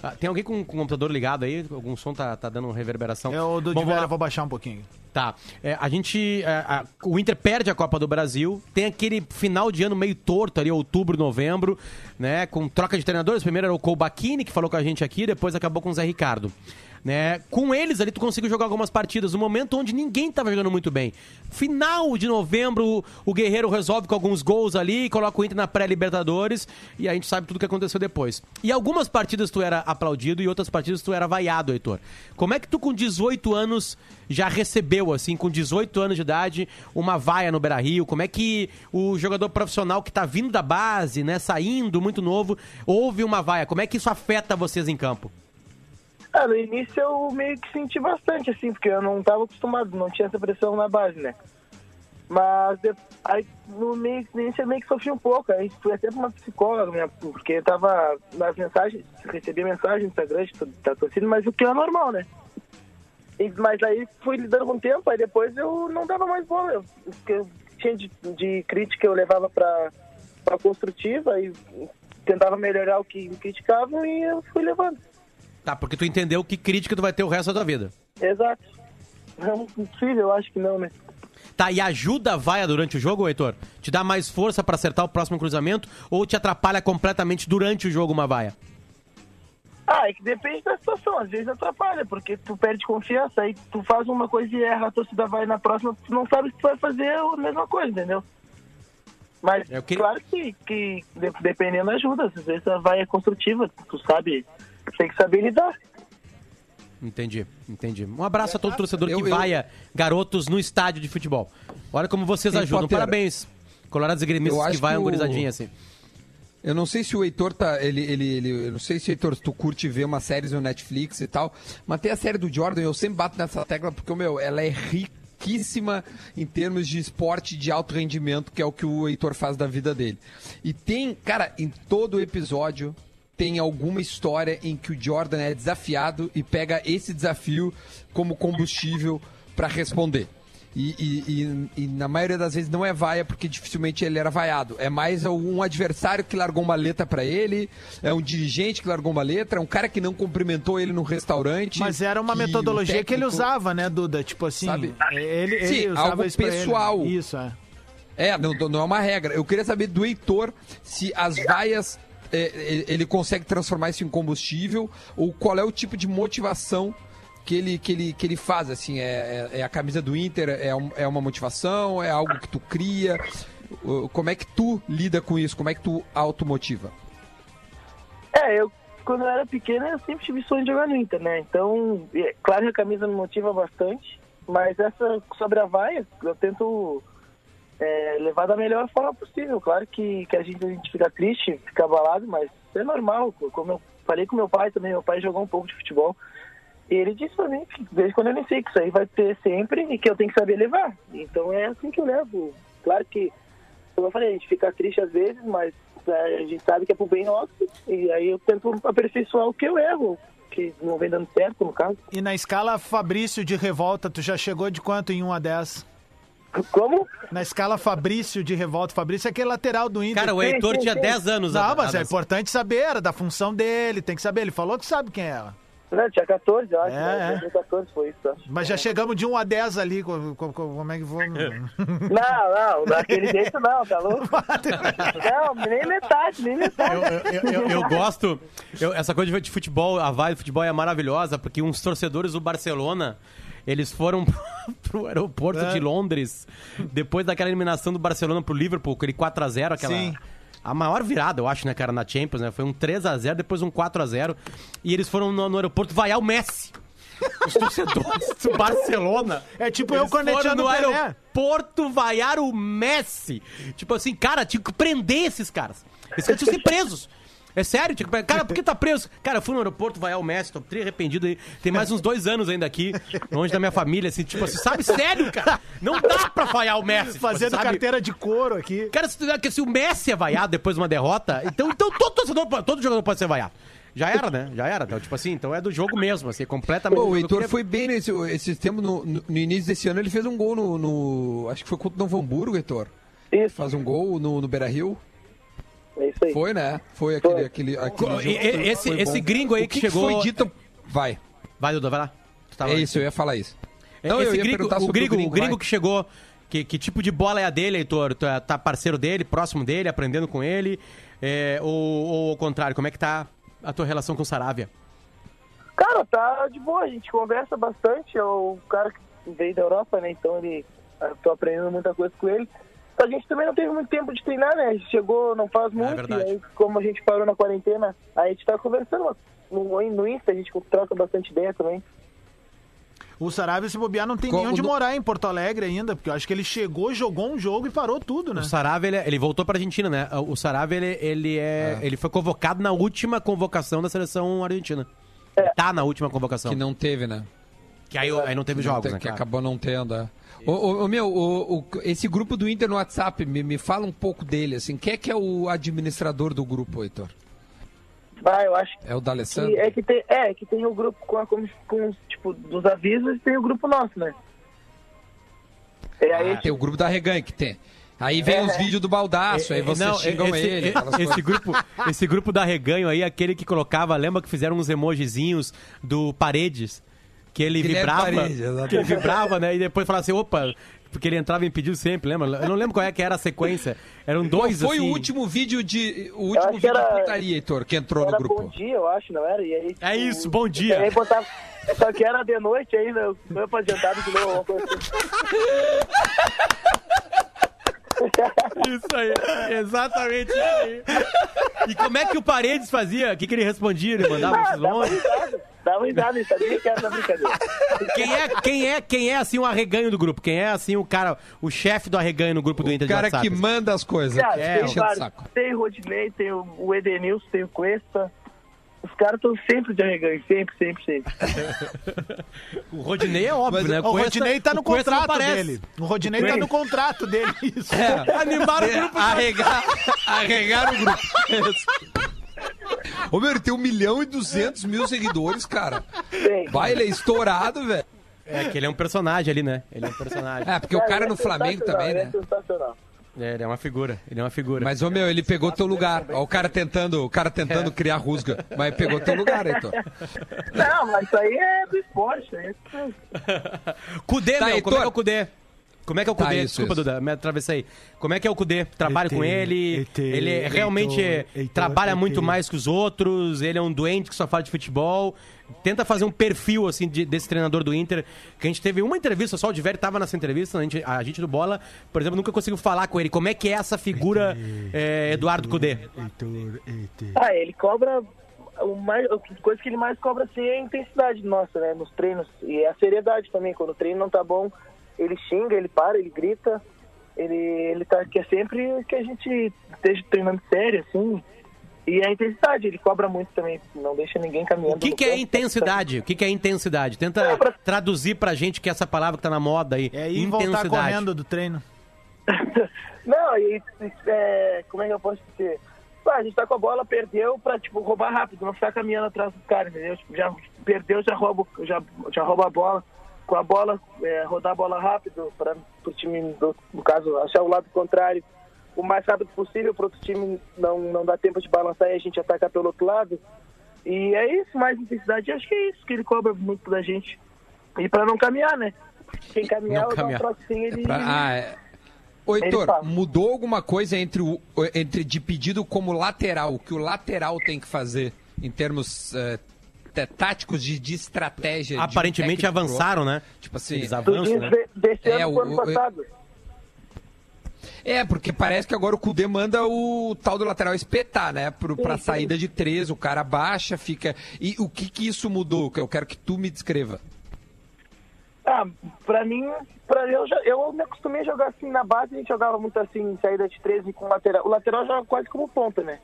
Ah, tem alguém com, com o computador ligado aí? Algum som tá, tá dando reverberação? Eu do Bom, vou baixar um pouquinho. Tá. É, a gente. é, a- o Inter perde a Copa do Brasil. Tem aquele final de ano meio torto ali, outubro, novembro, né? Com troca de treinadores. Primeiro era o Colbachini, que falou com a gente aqui, depois acabou com o Zé Ricardo. Né? Com eles ali, tu conseguiu jogar algumas partidas. No momento onde ninguém tava jogando muito bem. Final de novembro, o Guerreiro resolve com alguns gols ali, coloca o Inter na pré-Libertadores. E a gente sabe tudo que aconteceu depois. E algumas partidas tu era aplaudido e outras partidas tu era vaiado, Heitor. Como é que tu, com 18 anos, já recebeu, assim, com 18 anos de idade, uma vaia no Beira Rio? Como é que o jogador profissional que tá vindo da base, né, saindo, muito novo, ouve uma vaia? Como é que isso afeta vocês em campo? Ah, no início eu meio que senti bastante, assim, porque eu não tava acostumado, não tinha essa pressão na base, né? Mas aí, no, meio, no início eu meio que sofri um pouco, aí fui até pra uma psicóloga, minha, porque eu tava nas mensagens, recebia mensagem no Instagram da torcida, mas o que é normal, né? E- mas aí fui lidando com o tempo, aí depois eu não dava mais bola. Eu, eu tinha de, de crítica eu levava pra, pra construtiva e tentava melhorar o que me criticavam e eu fui levando. Tá, porque tu entendeu que crítica tu vai ter o resto da tua vida. Exato. Não, impossível, eu acho que não, né? Tá, e ajuda a vaia durante o jogo, Heitor? Te dá mais força pra acertar o próximo cruzamento ou te atrapalha completamente durante o jogo uma vaia? Ah, é que depende da situação. Às vezes atrapalha, porque tu perde confiança, aí tu faz uma coisa e erra, a torcida vai na próxima, tu não sabe se tu vai fazer a mesma coisa, entendeu? Mas Eu queria- claro que, que de- dependendo ajuda, às vezes a vai é construtiva, tu sabe, tem que saber lidar. Entendi, entendi. Um abraço a todo torcedor Eu- que eu- vaia garotos no estádio de futebol. Olha como vocês Ei, ajudam. Potter, Parabéns, colorados e gremistas que vaiam que o- gurizadinha assim. Eu não sei se o Heitor tá. Ele, ele, ele, eu não sei se o Heitor, tu curte ver umas séries no Netflix e tal. Mas tem a série do Jordan, eu sempre bato nessa tecla porque, meu, ela é riquíssima em termos de esporte de alto rendimento, que é o que o Heitor faz da vida dele. E tem, cara, em todo episódio tem alguma história em que o Jordan é desafiado e pega esse desafio como combustível para responder. E, e- e- e na maioria das vezes não é vaia, porque dificilmente ele era vaiado. É mais um adversário que largou uma letra pra ele, é um dirigente que largou uma letra, é um cara que não cumprimentou ele no restaurante. Mas era uma que metodologia o que ele técnico- usava, né, Duda? Tipo assim, Sabe? ele, ele Sim, usava algo isso ele. pessoal. Isso, é. É, não, não é uma regra. Eu queria saber do Heitor se as vaias ele consegue transformar isso em combustível? Ou qual é o tipo de motivação que ele, que ele, que ele faz, assim, é, é- é a camisa do Inter, é, um- é uma motivação, é algo que tu cria, como é que tu lida com isso, como é que tu automotiva? É, eu, quando eu era pequena, eu sempre tive sonho de jogar no Inter, né? Então, é, claro que a camisa me motiva bastante, mas essa sobre a vaia, eu tento é, levar da melhor forma possível. Claro que, que a, gente, a gente fica triste, fica abalado, mas é normal. Como eu falei com meu pai também, meu pai jogou um pouco de futebol. E ele disse pra mim desde quando eu nasci, que isso aí vai ter sempre e que eu tenho que saber levar. Então é assim que eu levo. Claro que, como eu falei, a gente fica triste às vezes, mas é, a gente sabe que é pro bem nosso. E aí eu tento aperfeiçoar o que eu erro, que não vem dando certo, no caso. E na escala Fabrício de revolta, tu já chegou de quanto em 1 a 10? Como? Na escala Fabrício de revolta, Fabrício é aquele lateral do Inter. Cara, o Heitor sim, tinha sim. 10 anos. Não, a- mas é importante saber, era da função dele, tem que saber. Ele falou que sabe quem é. Não, tinha 14, eu acho. É, né? é. 2014 foi isso, acho. Mas já chegamos de 1 a 10 ali, co- co- co- como é que vamos... Não, não, daquele jeito não, tá louco? Não, nem metade, nem metade. Eu, eu- eu- eu gosto. eu- essa coisa de futebol, a vibe do futebol é maravilhosa, porque uns torcedores do Barcelona. Eles foram pro aeroporto É. de Londres depois daquela eliminação do Barcelona pro Liverpool, aquele 4x0, aquela. Sim. A maior virada, eu acho, né, cara, na Champions, né? Foi um 3x0, depois um 4x0. E eles foram no, no aeroporto vaiar o Messi. Os torcedores do Barcelona. É tipo eu Eles foram no Pelé. aeroporto vaiar o Messi. Tipo assim, cara, tinha que prender esses caras. Esses caras tinham que ser presos. É sério, tinha que... cara, por que tá preso? Cara, eu fui no aeroporto vaiar o Messi, tô tri arrependido aí. Tem mais uns dois anos ainda aqui, longe da minha família, assim, tipo assim, sabe? Sério, cara? Não dá pra vaiar o Messi. tipo, Fazendo sabe? carteira de couro aqui. Cara, se, que se o Messi é vaiado depois de uma derrota, então, então todo, torcedor, todo jogador pode ser vaiado. Já era, né? Já era. Então, tipo assim, então é do jogo mesmo, assim, completamente. Pô, o Heitor queria- foi bem nesse esse tempo, no, no- no início desse ano, ele fez um gol no, no- Acho que foi contra o Novo Hamburgo, Heitor. Isso, Faz um gol no, no Beira Rio. É isso aí. Foi, né? Foi aquele. Foi. aquele, aquele e- esse- foi esse gringo aí O que que, chegou- foi dito. Vai. Vai, Duda, vai lá. Tu tava- É isso, eu ia falar isso. Não, eu Esse ia gringo, perguntar o sobre gringo, o o gringo, gringo vai. que chegou, que, que tipo de bola é a dele, Heitor? Tu é- tá parceiro dele, próximo dele, aprendendo com ele? É, ou, ou ao contrário, como é que tá a tua relação com o Saravia? Cara, tá de boa, a gente conversa bastante. É o cara que veio da Europa, né? Então ele. eu Tô aprendendo muita coisa com ele. A gente também não teve muito tempo de treinar, né? A gente chegou não faz muito, e verdade. aí, como a gente parou na quarentena, aí a gente tá conversando no, no Insta, a gente troca bastante ideia também. O Sarabia, se bobear, não tem nem onde no- morar em Porto Alegre ainda, porque eu acho que ele chegou, jogou um jogo e parou tudo, né? O Saravia, ele, ele voltou pra Argentina, né? O Saravia, ele, ele, é, ele foi convocado na última convocação da seleção argentina. Tá na última convocação. Que não teve, né? Que aí, aí não teve Que jogos, não te- né? Que claro. acabou não tendo. é. Ô, ô, ô, meu, o- o- esse grupo do Inter no WhatsApp, me, me fala um pouco dele, assim. Quem é que é o administrador do grupo, Heitor? Ah, eu acho É o D'Alessandro? que é que tem, é, que tem o grupo com, a, com, com, tipo, dos avisos e tem o grupo nosso, né? Aí, Ah, tem o grupo da Reganha que tem. Aí vem os vídeos do baldaço, aí É, vocês não, xingam esse, ele. é- Esse grupo, esse grupo da Reganho aí, aquele que colocava, lembra que fizeram uns emojizinhos do Paredes? Que ele Guilherme vibrava, que ele vibrava, né? E depois falava assim, opa, porque ele entrava e impediu sempre, lembra? Eu não lembro qual é que era a sequência. Eram dois, foi assim... o último vídeo de. O último que vídeo era- de putaria, Heitor, que entrou no grupo. bom dia, eu acho, não era? E aí, É tipo, isso, bom E dia. aí botava, só que era de noite ainda, eu fui pra adiantado de novo, assim. Isso aí, exatamente isso aí. E como é que o Paredes fazia? O que, que ele respondia? Ele mandava Ah, dava longe? Dava risada, sabia que era da brincadeira. Quem é, quem é, quem é assim o arreganho do grupo? Quem é assim o cara, o chefe do arreganho no grupo do Inter O de cara WhatsApp? que manda as coisas. Cara, É, tem o vários. saco. Tem o Rodinei, tem o o Edenilson, tem o Cuesta. Os caras estão sempre de arreganho, sempre, sempre, sempre. O Rodinei é óbvio, Mas né? O Cuesta- Rodinei tá no o contrato dele. O Rodinei tá no contrato dele, isso. É. Animaram o grupo. Arregar, arregar o grupo. Ô, meu, ele tem um milhão e duzentos mil seguidores, cara. Tem. Vai, ele é estourado, velho. É que ele é um personagem ali, né? Ele é um personagem. É, porque o cara ele no é Flamengo também, ele né? É sensacional. É, ele é uma figura. Ele é uma figura. Mas, ô, meu, ele pegou teu lugar. Ó, o cara tentando, o cara tentando criar rusga. Mas pegou teu lugar, Heitor. Não, mas isso aí é do esporte. Isso é... Cudê, Tá, meu, Heitor. como é é o Cudê? Como é que é o Tá, Cudê? isso, Desculpa, isso. Duda, me atravessei. Como é que é o Cudê? Trabalho com ele, ele é- realmente trabalha muito mais que os outros, ele é um doente que só fala de futebol. Tenta fazer um perfil, assim, de- desse treinador do Inter, que a gente teve uma entrevista só, o Diverio tava nessa entrevista, a gente, a gente do Bola, por exemplo, nunca conseguiu falar com ele. Como é que é essa figura, é, Eduardo Cudê? Ah, ele cobra. O mais, a coisa que ele mais cobra assim é a intensidade nossa, né? Nos treinos. E a seriedade também. Quando o treino não tá bom, ele xinga, ele para, ele grita. Ele, ele tá, quer sempre que a gente esteja treinando sério, assim. E a intensidade, ele cobra muito também, não deixa ninguém caminhando. O que, que é campo. intensidade? O que, que é intensidade? Tenta É, pra- traduzir pra gente que é essa palavra que tá na moda aí. É ir e voltar correndo do treino. Não, e é, como é que eu posso dizer? A gente tá com a bola, perdeu pra, tipo, roubar rápido, não ficar caminhando atrás dos caras, entendeu? Tipo, já perdeu, já rouba, já, já rouba a bola. Com a bola, é, rodar a bola rápido para o time, do, no caso, achar o lado contrário o mais rápido possível para outro time não, não dar tempo de balançar e a gente atacar pelo outro lado. E é isso, mais intensidade. Acho que é isso que ele cobra muito da gente. E para não caminhar, né? Quem caminhar, Não eu dar um caminhar. trocinho, ele... É pra- ah, é. Ô, Heitor, mudou alguma coisa entre, o, entre de pedido como lateral, o que o lateral tem que fazer em termos eh, táticos de, de estratégia? de um Aparentemente pro avançaram, né? Tipo assim, Eles avançam, né? de- desse É, ano o- ano passado. É, porque parece que agora o Cudê manda o tal do lateral espetar, né? Pro, pra sim. saída de três, o cara baixa, fica. E o que que isso mudou? Que Eu quero que tu me descreva. Ah, pra mim, pra eu, já, eu me acostumei a jogar assim na base, a gente jogava muito assim, em saída de 13 com lateral. O lateral joga quase como ponta, né?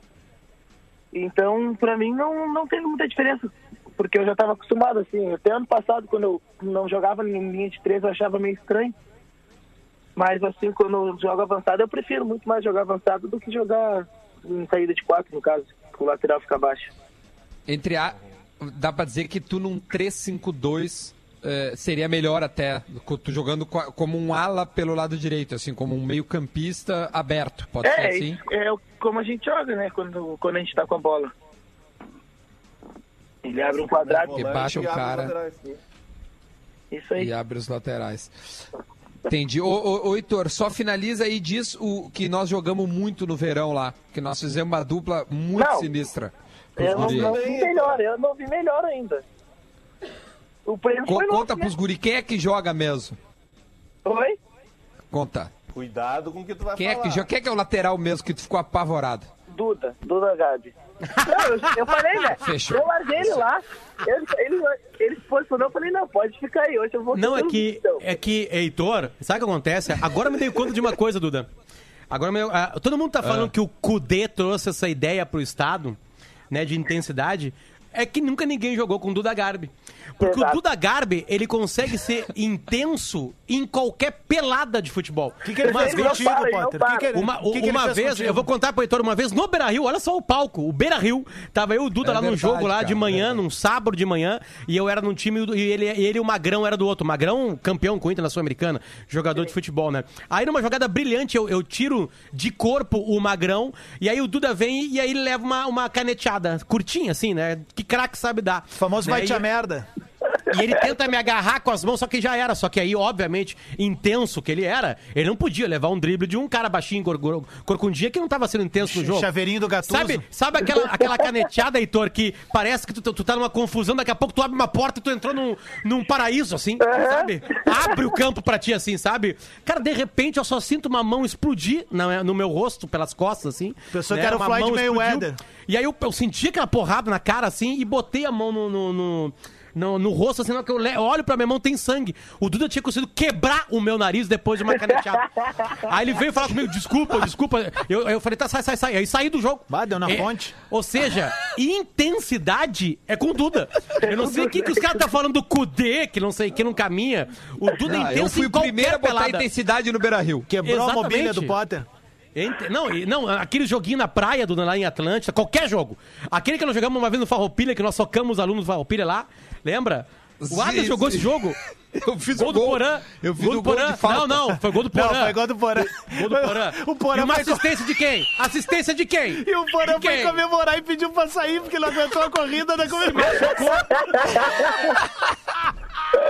Então, pra mim, não, não tem muita diferença. Porque eu já estava acostumado, assim. Até ano passado, quando eu não jogava em linha de 13, eu achava meio estranho. Mas, assim, quando eu jogo avançado, eu prefiro muito mais jogar avançado do que jogar em saída de 4, no caso, que o lateral fica baixo. Entre a. Dá pra dizer que tu num 3-5-2 eh, seria melhor até. Tu jogando co- como um ala pelo lado direito, assim, como um meio-campista aberto. Pode ser É, assim? é como a gente joga, né? Quando, quando a gente tá com a bola. Ele abre um quadrado. Que baixa o e abre os cara. laterais. Isso aí. E abre os laterais. Entendi. Ô, ô, ô, Heitor, só finaliza aí e diz o que nós jogamos muito no verão lá. Que nós fizemos uma dupla muito Não. sinistra. Eu não, não vi melhor, eu não vi melhor ainda. O prêmio Co- foi conta louco, né? pros guri, quem é que joga mesmo? Oi? Conta. Cuidado com o que tu vai Quem é falar. que joga? Quem é que é o lateral mesmo que tu ficou apavorado? Duda, Duda Gabi. Não, eu, eu falei, né? Fechou. Eu larguei ele lá. Ele, ele, ele se posicionou, eu falei, não, pode ficar aí. Hoje eu vou Não, é um que, é que, Heitor, sabe o que acontece? Agora eu me dei conta de uma coisa, Duda. Agora, me- ah, todo mundo tá falando que o Cudê trouxe essa ideia pro Estado, né, de intensidade. É que nunca ninguém jogou com o Duda Garbi. Porque Exato. o Duda Garbi, ele consegue ser intenso em qualquer pelada de futebol. O que, que ele Uma fez vez- contigo, Potter? O que que ele, uma, que que uma vez, contigo? eu vou contar pro Heitor, uma vez no Beira Rio, olha só o palco, o Beira Rio, tava eu e o Duda É lá no verdade, jogo lá cara, de manhã, verdade. num sábado de manhã, e eu era num time e ele, e ele e o Magrão era do outro. Magrão, campeão com o Inter na Sul-Americana, jogador de futebol, né? Aí numa jogada brilhante, eu, eu tiro de corpo o Magrão, e aí o Duda vem e aí ele leva uma, uma caneteada curtinha, assim, né? Que craque sabe dar. O famoso Né? vai te E- a merda. E ele tenta me agarrar com as mãos, só que já era. Só que aí, obviamente, intenso que ele era, ele não podia levar um drible de um cara baixinho, corcundinha, que não tava sendo intenso no jogo. Chaveirinho do Gattuso. Sabe, sabe aquela, aquela caneteada, Heitor, que parece que tu, tu tá numa confusão, daqui a pouco tu abre uma porta e tu entrou num, num paraíso, assim, sabe? Abre o campo pra ti, assim, sabe? Cara, de repente eu só sinto uma mão explodir na- no meu rosto, pelas costas, assim. Pensou que era o Uma Floyd mão explodiu. Mayweather. E aí eu, eu senti aquela porrada na cara, assim, e botei a mão no... no, no no, no rosto, assim, que eu olho pra minha mão, tem sangue. O Duda tinha conseguido quebrar o meu nariz depois de uma caneteada. Aí ele veio falar comigo, desculpa, desculpa. Eu, eu falei, tá, sai, sai, sai. Aí saí do jogo. Bah, deu na É, fonte. Ou seja, intensidade é com o Duda. Eu não sei o que, que os caras estão falando do Cudê, que não sei, que não caminha. O Duda é intenso eu fui em o qualquer primeiro a botar pelada. intensidade no Beira Rio. Quebrou a Exatamente. mobília do Potter. Não, não, aquele joguinho na praia do, lá em Atlântida, qualquer jogo. Aquele que nós jogamos uma vez no Farroupilha, que nós socamos os alunos do Farroupilha lá, lembra? O Sim, jogou esse jogo. Eu fiz Gol o do gol. Porã. Eu fiz gol o do gol Porã. Não, não, foi gol do Porã. Não, foi gol do Porã. Gol do Porã. O Porã e uma assistência de quem? Assistência de quem? E o Porã foi comemorar e pediu pra sair porque não aguentou a corrida da comemoração.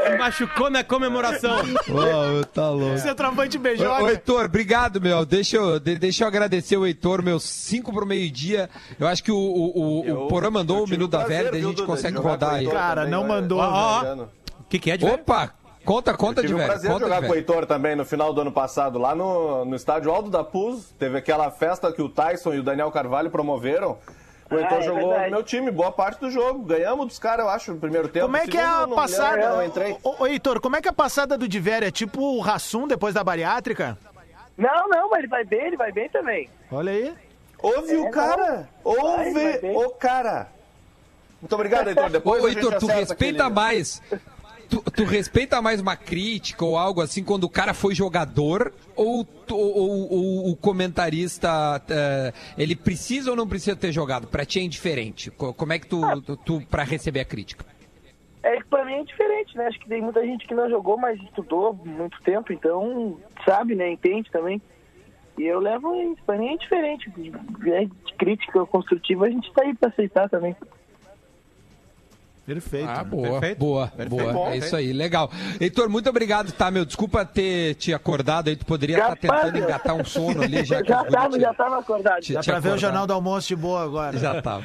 Se machucou na comemoração. Uau, tá louco. Centroavante Ô, beijoca. ô, Heitor, obrigado, meu. Deixa eu, de- deixa eu agradecer o Heitor, meus 5 pro meio-dia. Eu acho que o, o, o, Eu- o Porã mandou eu o Minuto da Velha, daí a gente consegue rodar aí. Cara, também, não mandou, Ó, ó. O que, que é de velho? Opa! Conta, conta Tive de velho. prazer de Conta jogar de com o. Heitor também no final do ano passado, lá no, no estádio Aldo da Puz. Teve aquela festa que o Tyson e o Daniel Carvalho promoveram. O Heitor Ah, é jogou verdade. no meu time, boa parte do jogo. Ganhamos dos caras, eu acho, no primeiro tempo. Como é que é a não passada? Não entrei. Ô, ô, Heitor, como é que é a passada do Diver? É tipo o Rassum depois da bariátrica? Não, não, mas ele vai bem, ele vai bem também. Olha aí. Ouve o cara! Vai, Ouve vai bem. o cara! Muito obrigado, Heitor. Depois Ô, Heitor, tu respeita aquele- mais. Tu, tu respeita mais uma crítica ou algo assim quando o cara foi jogador ou, tu- ou- ou o comentarista eh, ele precisa ou não precisa ter jogado? Pra ti é indiferente. Co- Como é que tu, tu, tu pra receber a crítica? É que pra mim é diferente, né? Acho que tem muita gente que não jogou, mas estudou muito tempo, então sabe, né? Entende também. E eu levo isso, pra mim é diferente. É crítica construtiva, a gente tá aí pra aceitar também. Perfeito. Ah, boa, Perfeito. boa, boa. Bom, é isso aí, legal. Heitor, muito obrigado, tá, meu? Desculpa ter te acordado aí, tu poderia estar Capaz, tentando engatar um sono ali, já Já tava, guri já te- tava acordado. te- Dá te pra ver o acordar. Jornal do Almoço de boa agora. Já tava.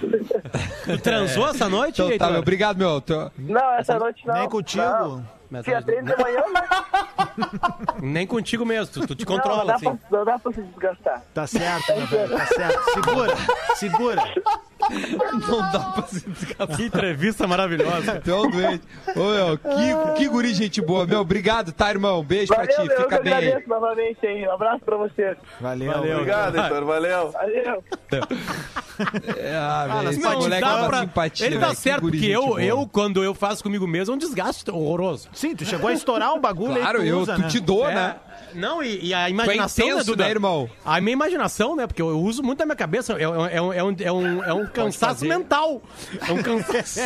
Tu transou essa noite, Então tá, Heitor? meu, obrigado, meu. Tô- Não, essa noite não. Nem contigo. Não. Mas- Tinha treino de manhã? Nem contigo mesmo, tu, tu te Não, não, controla, dá assim. pra, não dá pra se desgastar. Tá certo, meu velho, tá certo. Segura, segura. Não dá pra se desgastar. Que entrevista maravilhosa. Tu é um doente. Ô, meu, que, que guri gente boa. Meu, obrigado, tá, irmão? Beijo pra Valeu, ti, meu, eu fica que bem aí. agradeço novamente aí. Um abraço pra vocês. Valeu. Valeu. Obrigado, Heitor. Valeu. Valeu. É, ah, velho, esse Não, moleque é dá uma pra... simpatia, Ele tá que certo, porque eu, boa. eu, quando eu faço comigo mesmo, é um desgaste horroroso. Sim, tu chegou a estourar um bagulho aí Claro, que tu eu, usa, tu né? te dou, É. né? Não, e, e a imaginação, intenso, né, Duda? né, irmão? A minha imaginação, né? Porque eu uso muito a minha cabeça. É, é um, é um, é um, é um cansaço mental. É um cansaço.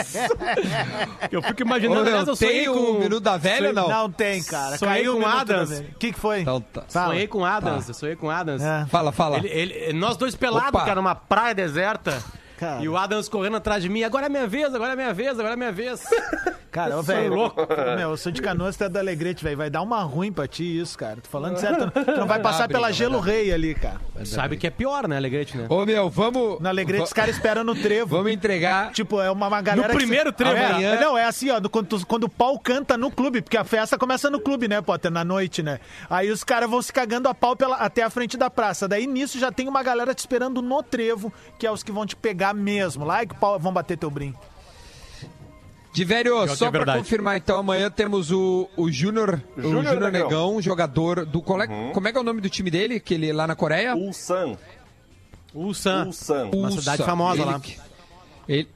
eu fico imaginando. Ô, aliás, eu tem sonhei o com. Minuto da Velha, não? Não tem, cara. Sonhei Caiu com o Adams. O que, que foi? Então tá. Sonhei com Adams, eu sonhei com Adams. É. Fala, fala. Ele, ele- nós dois pelados, Opa. cara, numa praia deserta. Cara. E o Adams correndo atrás de mim. Agora é minha vez, agora é minha vez, agora é minha vez. Cara, Sou velho. louco. Meu, eu sou de canoas, tu é do Alegrete, velho. Vai dar uma ruim pra ti isso, cara. Tô falando sério. Tu não vai passar briga, pela Gelo Rei ali, cara. Sabe que é pior, né, Alegrete, né? Ô, meu, vamos... No Alegrete, os caras esperam no trevo. Vamos entregar... Tipo, é uma, uma galera. No primeiro trevo. É, Amanhã- Não, é assim, ó. do- Quando, tu- quando o pau canta no clube, porque a festa começa no clube, né, Potter? Na noite, né? Aí os caras vão se cagando a pau pela- até a frente da praça. Daí nisso já tem uma galera te esperando no trevo, que é os que vão te pegar mesmo. Lá e que pau- vão bater teu brinco. De velho, que só é pra verdade. confirmar, então, amanhã temos o, o Júnior Negão. Negão, jogador do... Cole... Como é que é o nome do time dele, que ele lá na Coreia? Ulsan. Ulsan. Ulsan. Uma cidade famosa Ele lá. que- Ele,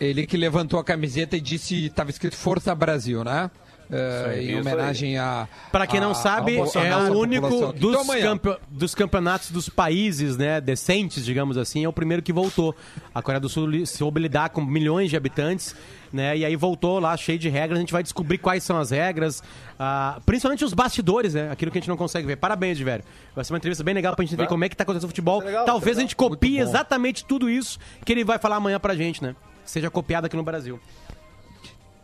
ele que levantou a camiseta e disse, estava escrito Força Brasil, né? Eh, em homenagem a. Pra quem a- não ao sabe, é Bolsonaro, à o único dos, Então, campe- dos campeonatos dos países, né, decentes, digamos assim, é o primeiro que voltou. A Coreia do Sul soube lidar com milhões de habitantes, né, e aí voltou lá cheio de regras. A gente vai descobrir quais são as regras, ah, principalmente os bastidores, né, aquilo que a gente não consegue ver. Parabéns, velho. Vai ser uma entrevista bem legal pra gente ver como é que tá acontecendo o futebol. Legal, Talvez a gente copie exatamente tudo isso que ele vai falar amanhã pra gente, né. Seja copiado aqui no Brasil.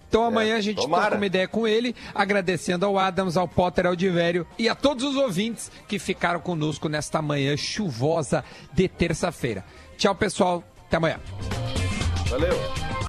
Então amanhã a gente tomara. troca uma ideia com ele, agradecendo ao Adams, ao Potter, ao Divério e a todos os ouvintes que ficaram conosco nesta manhã chuvosa de terça-feira. Tchau, pessoal. Até amanhã. Valeu.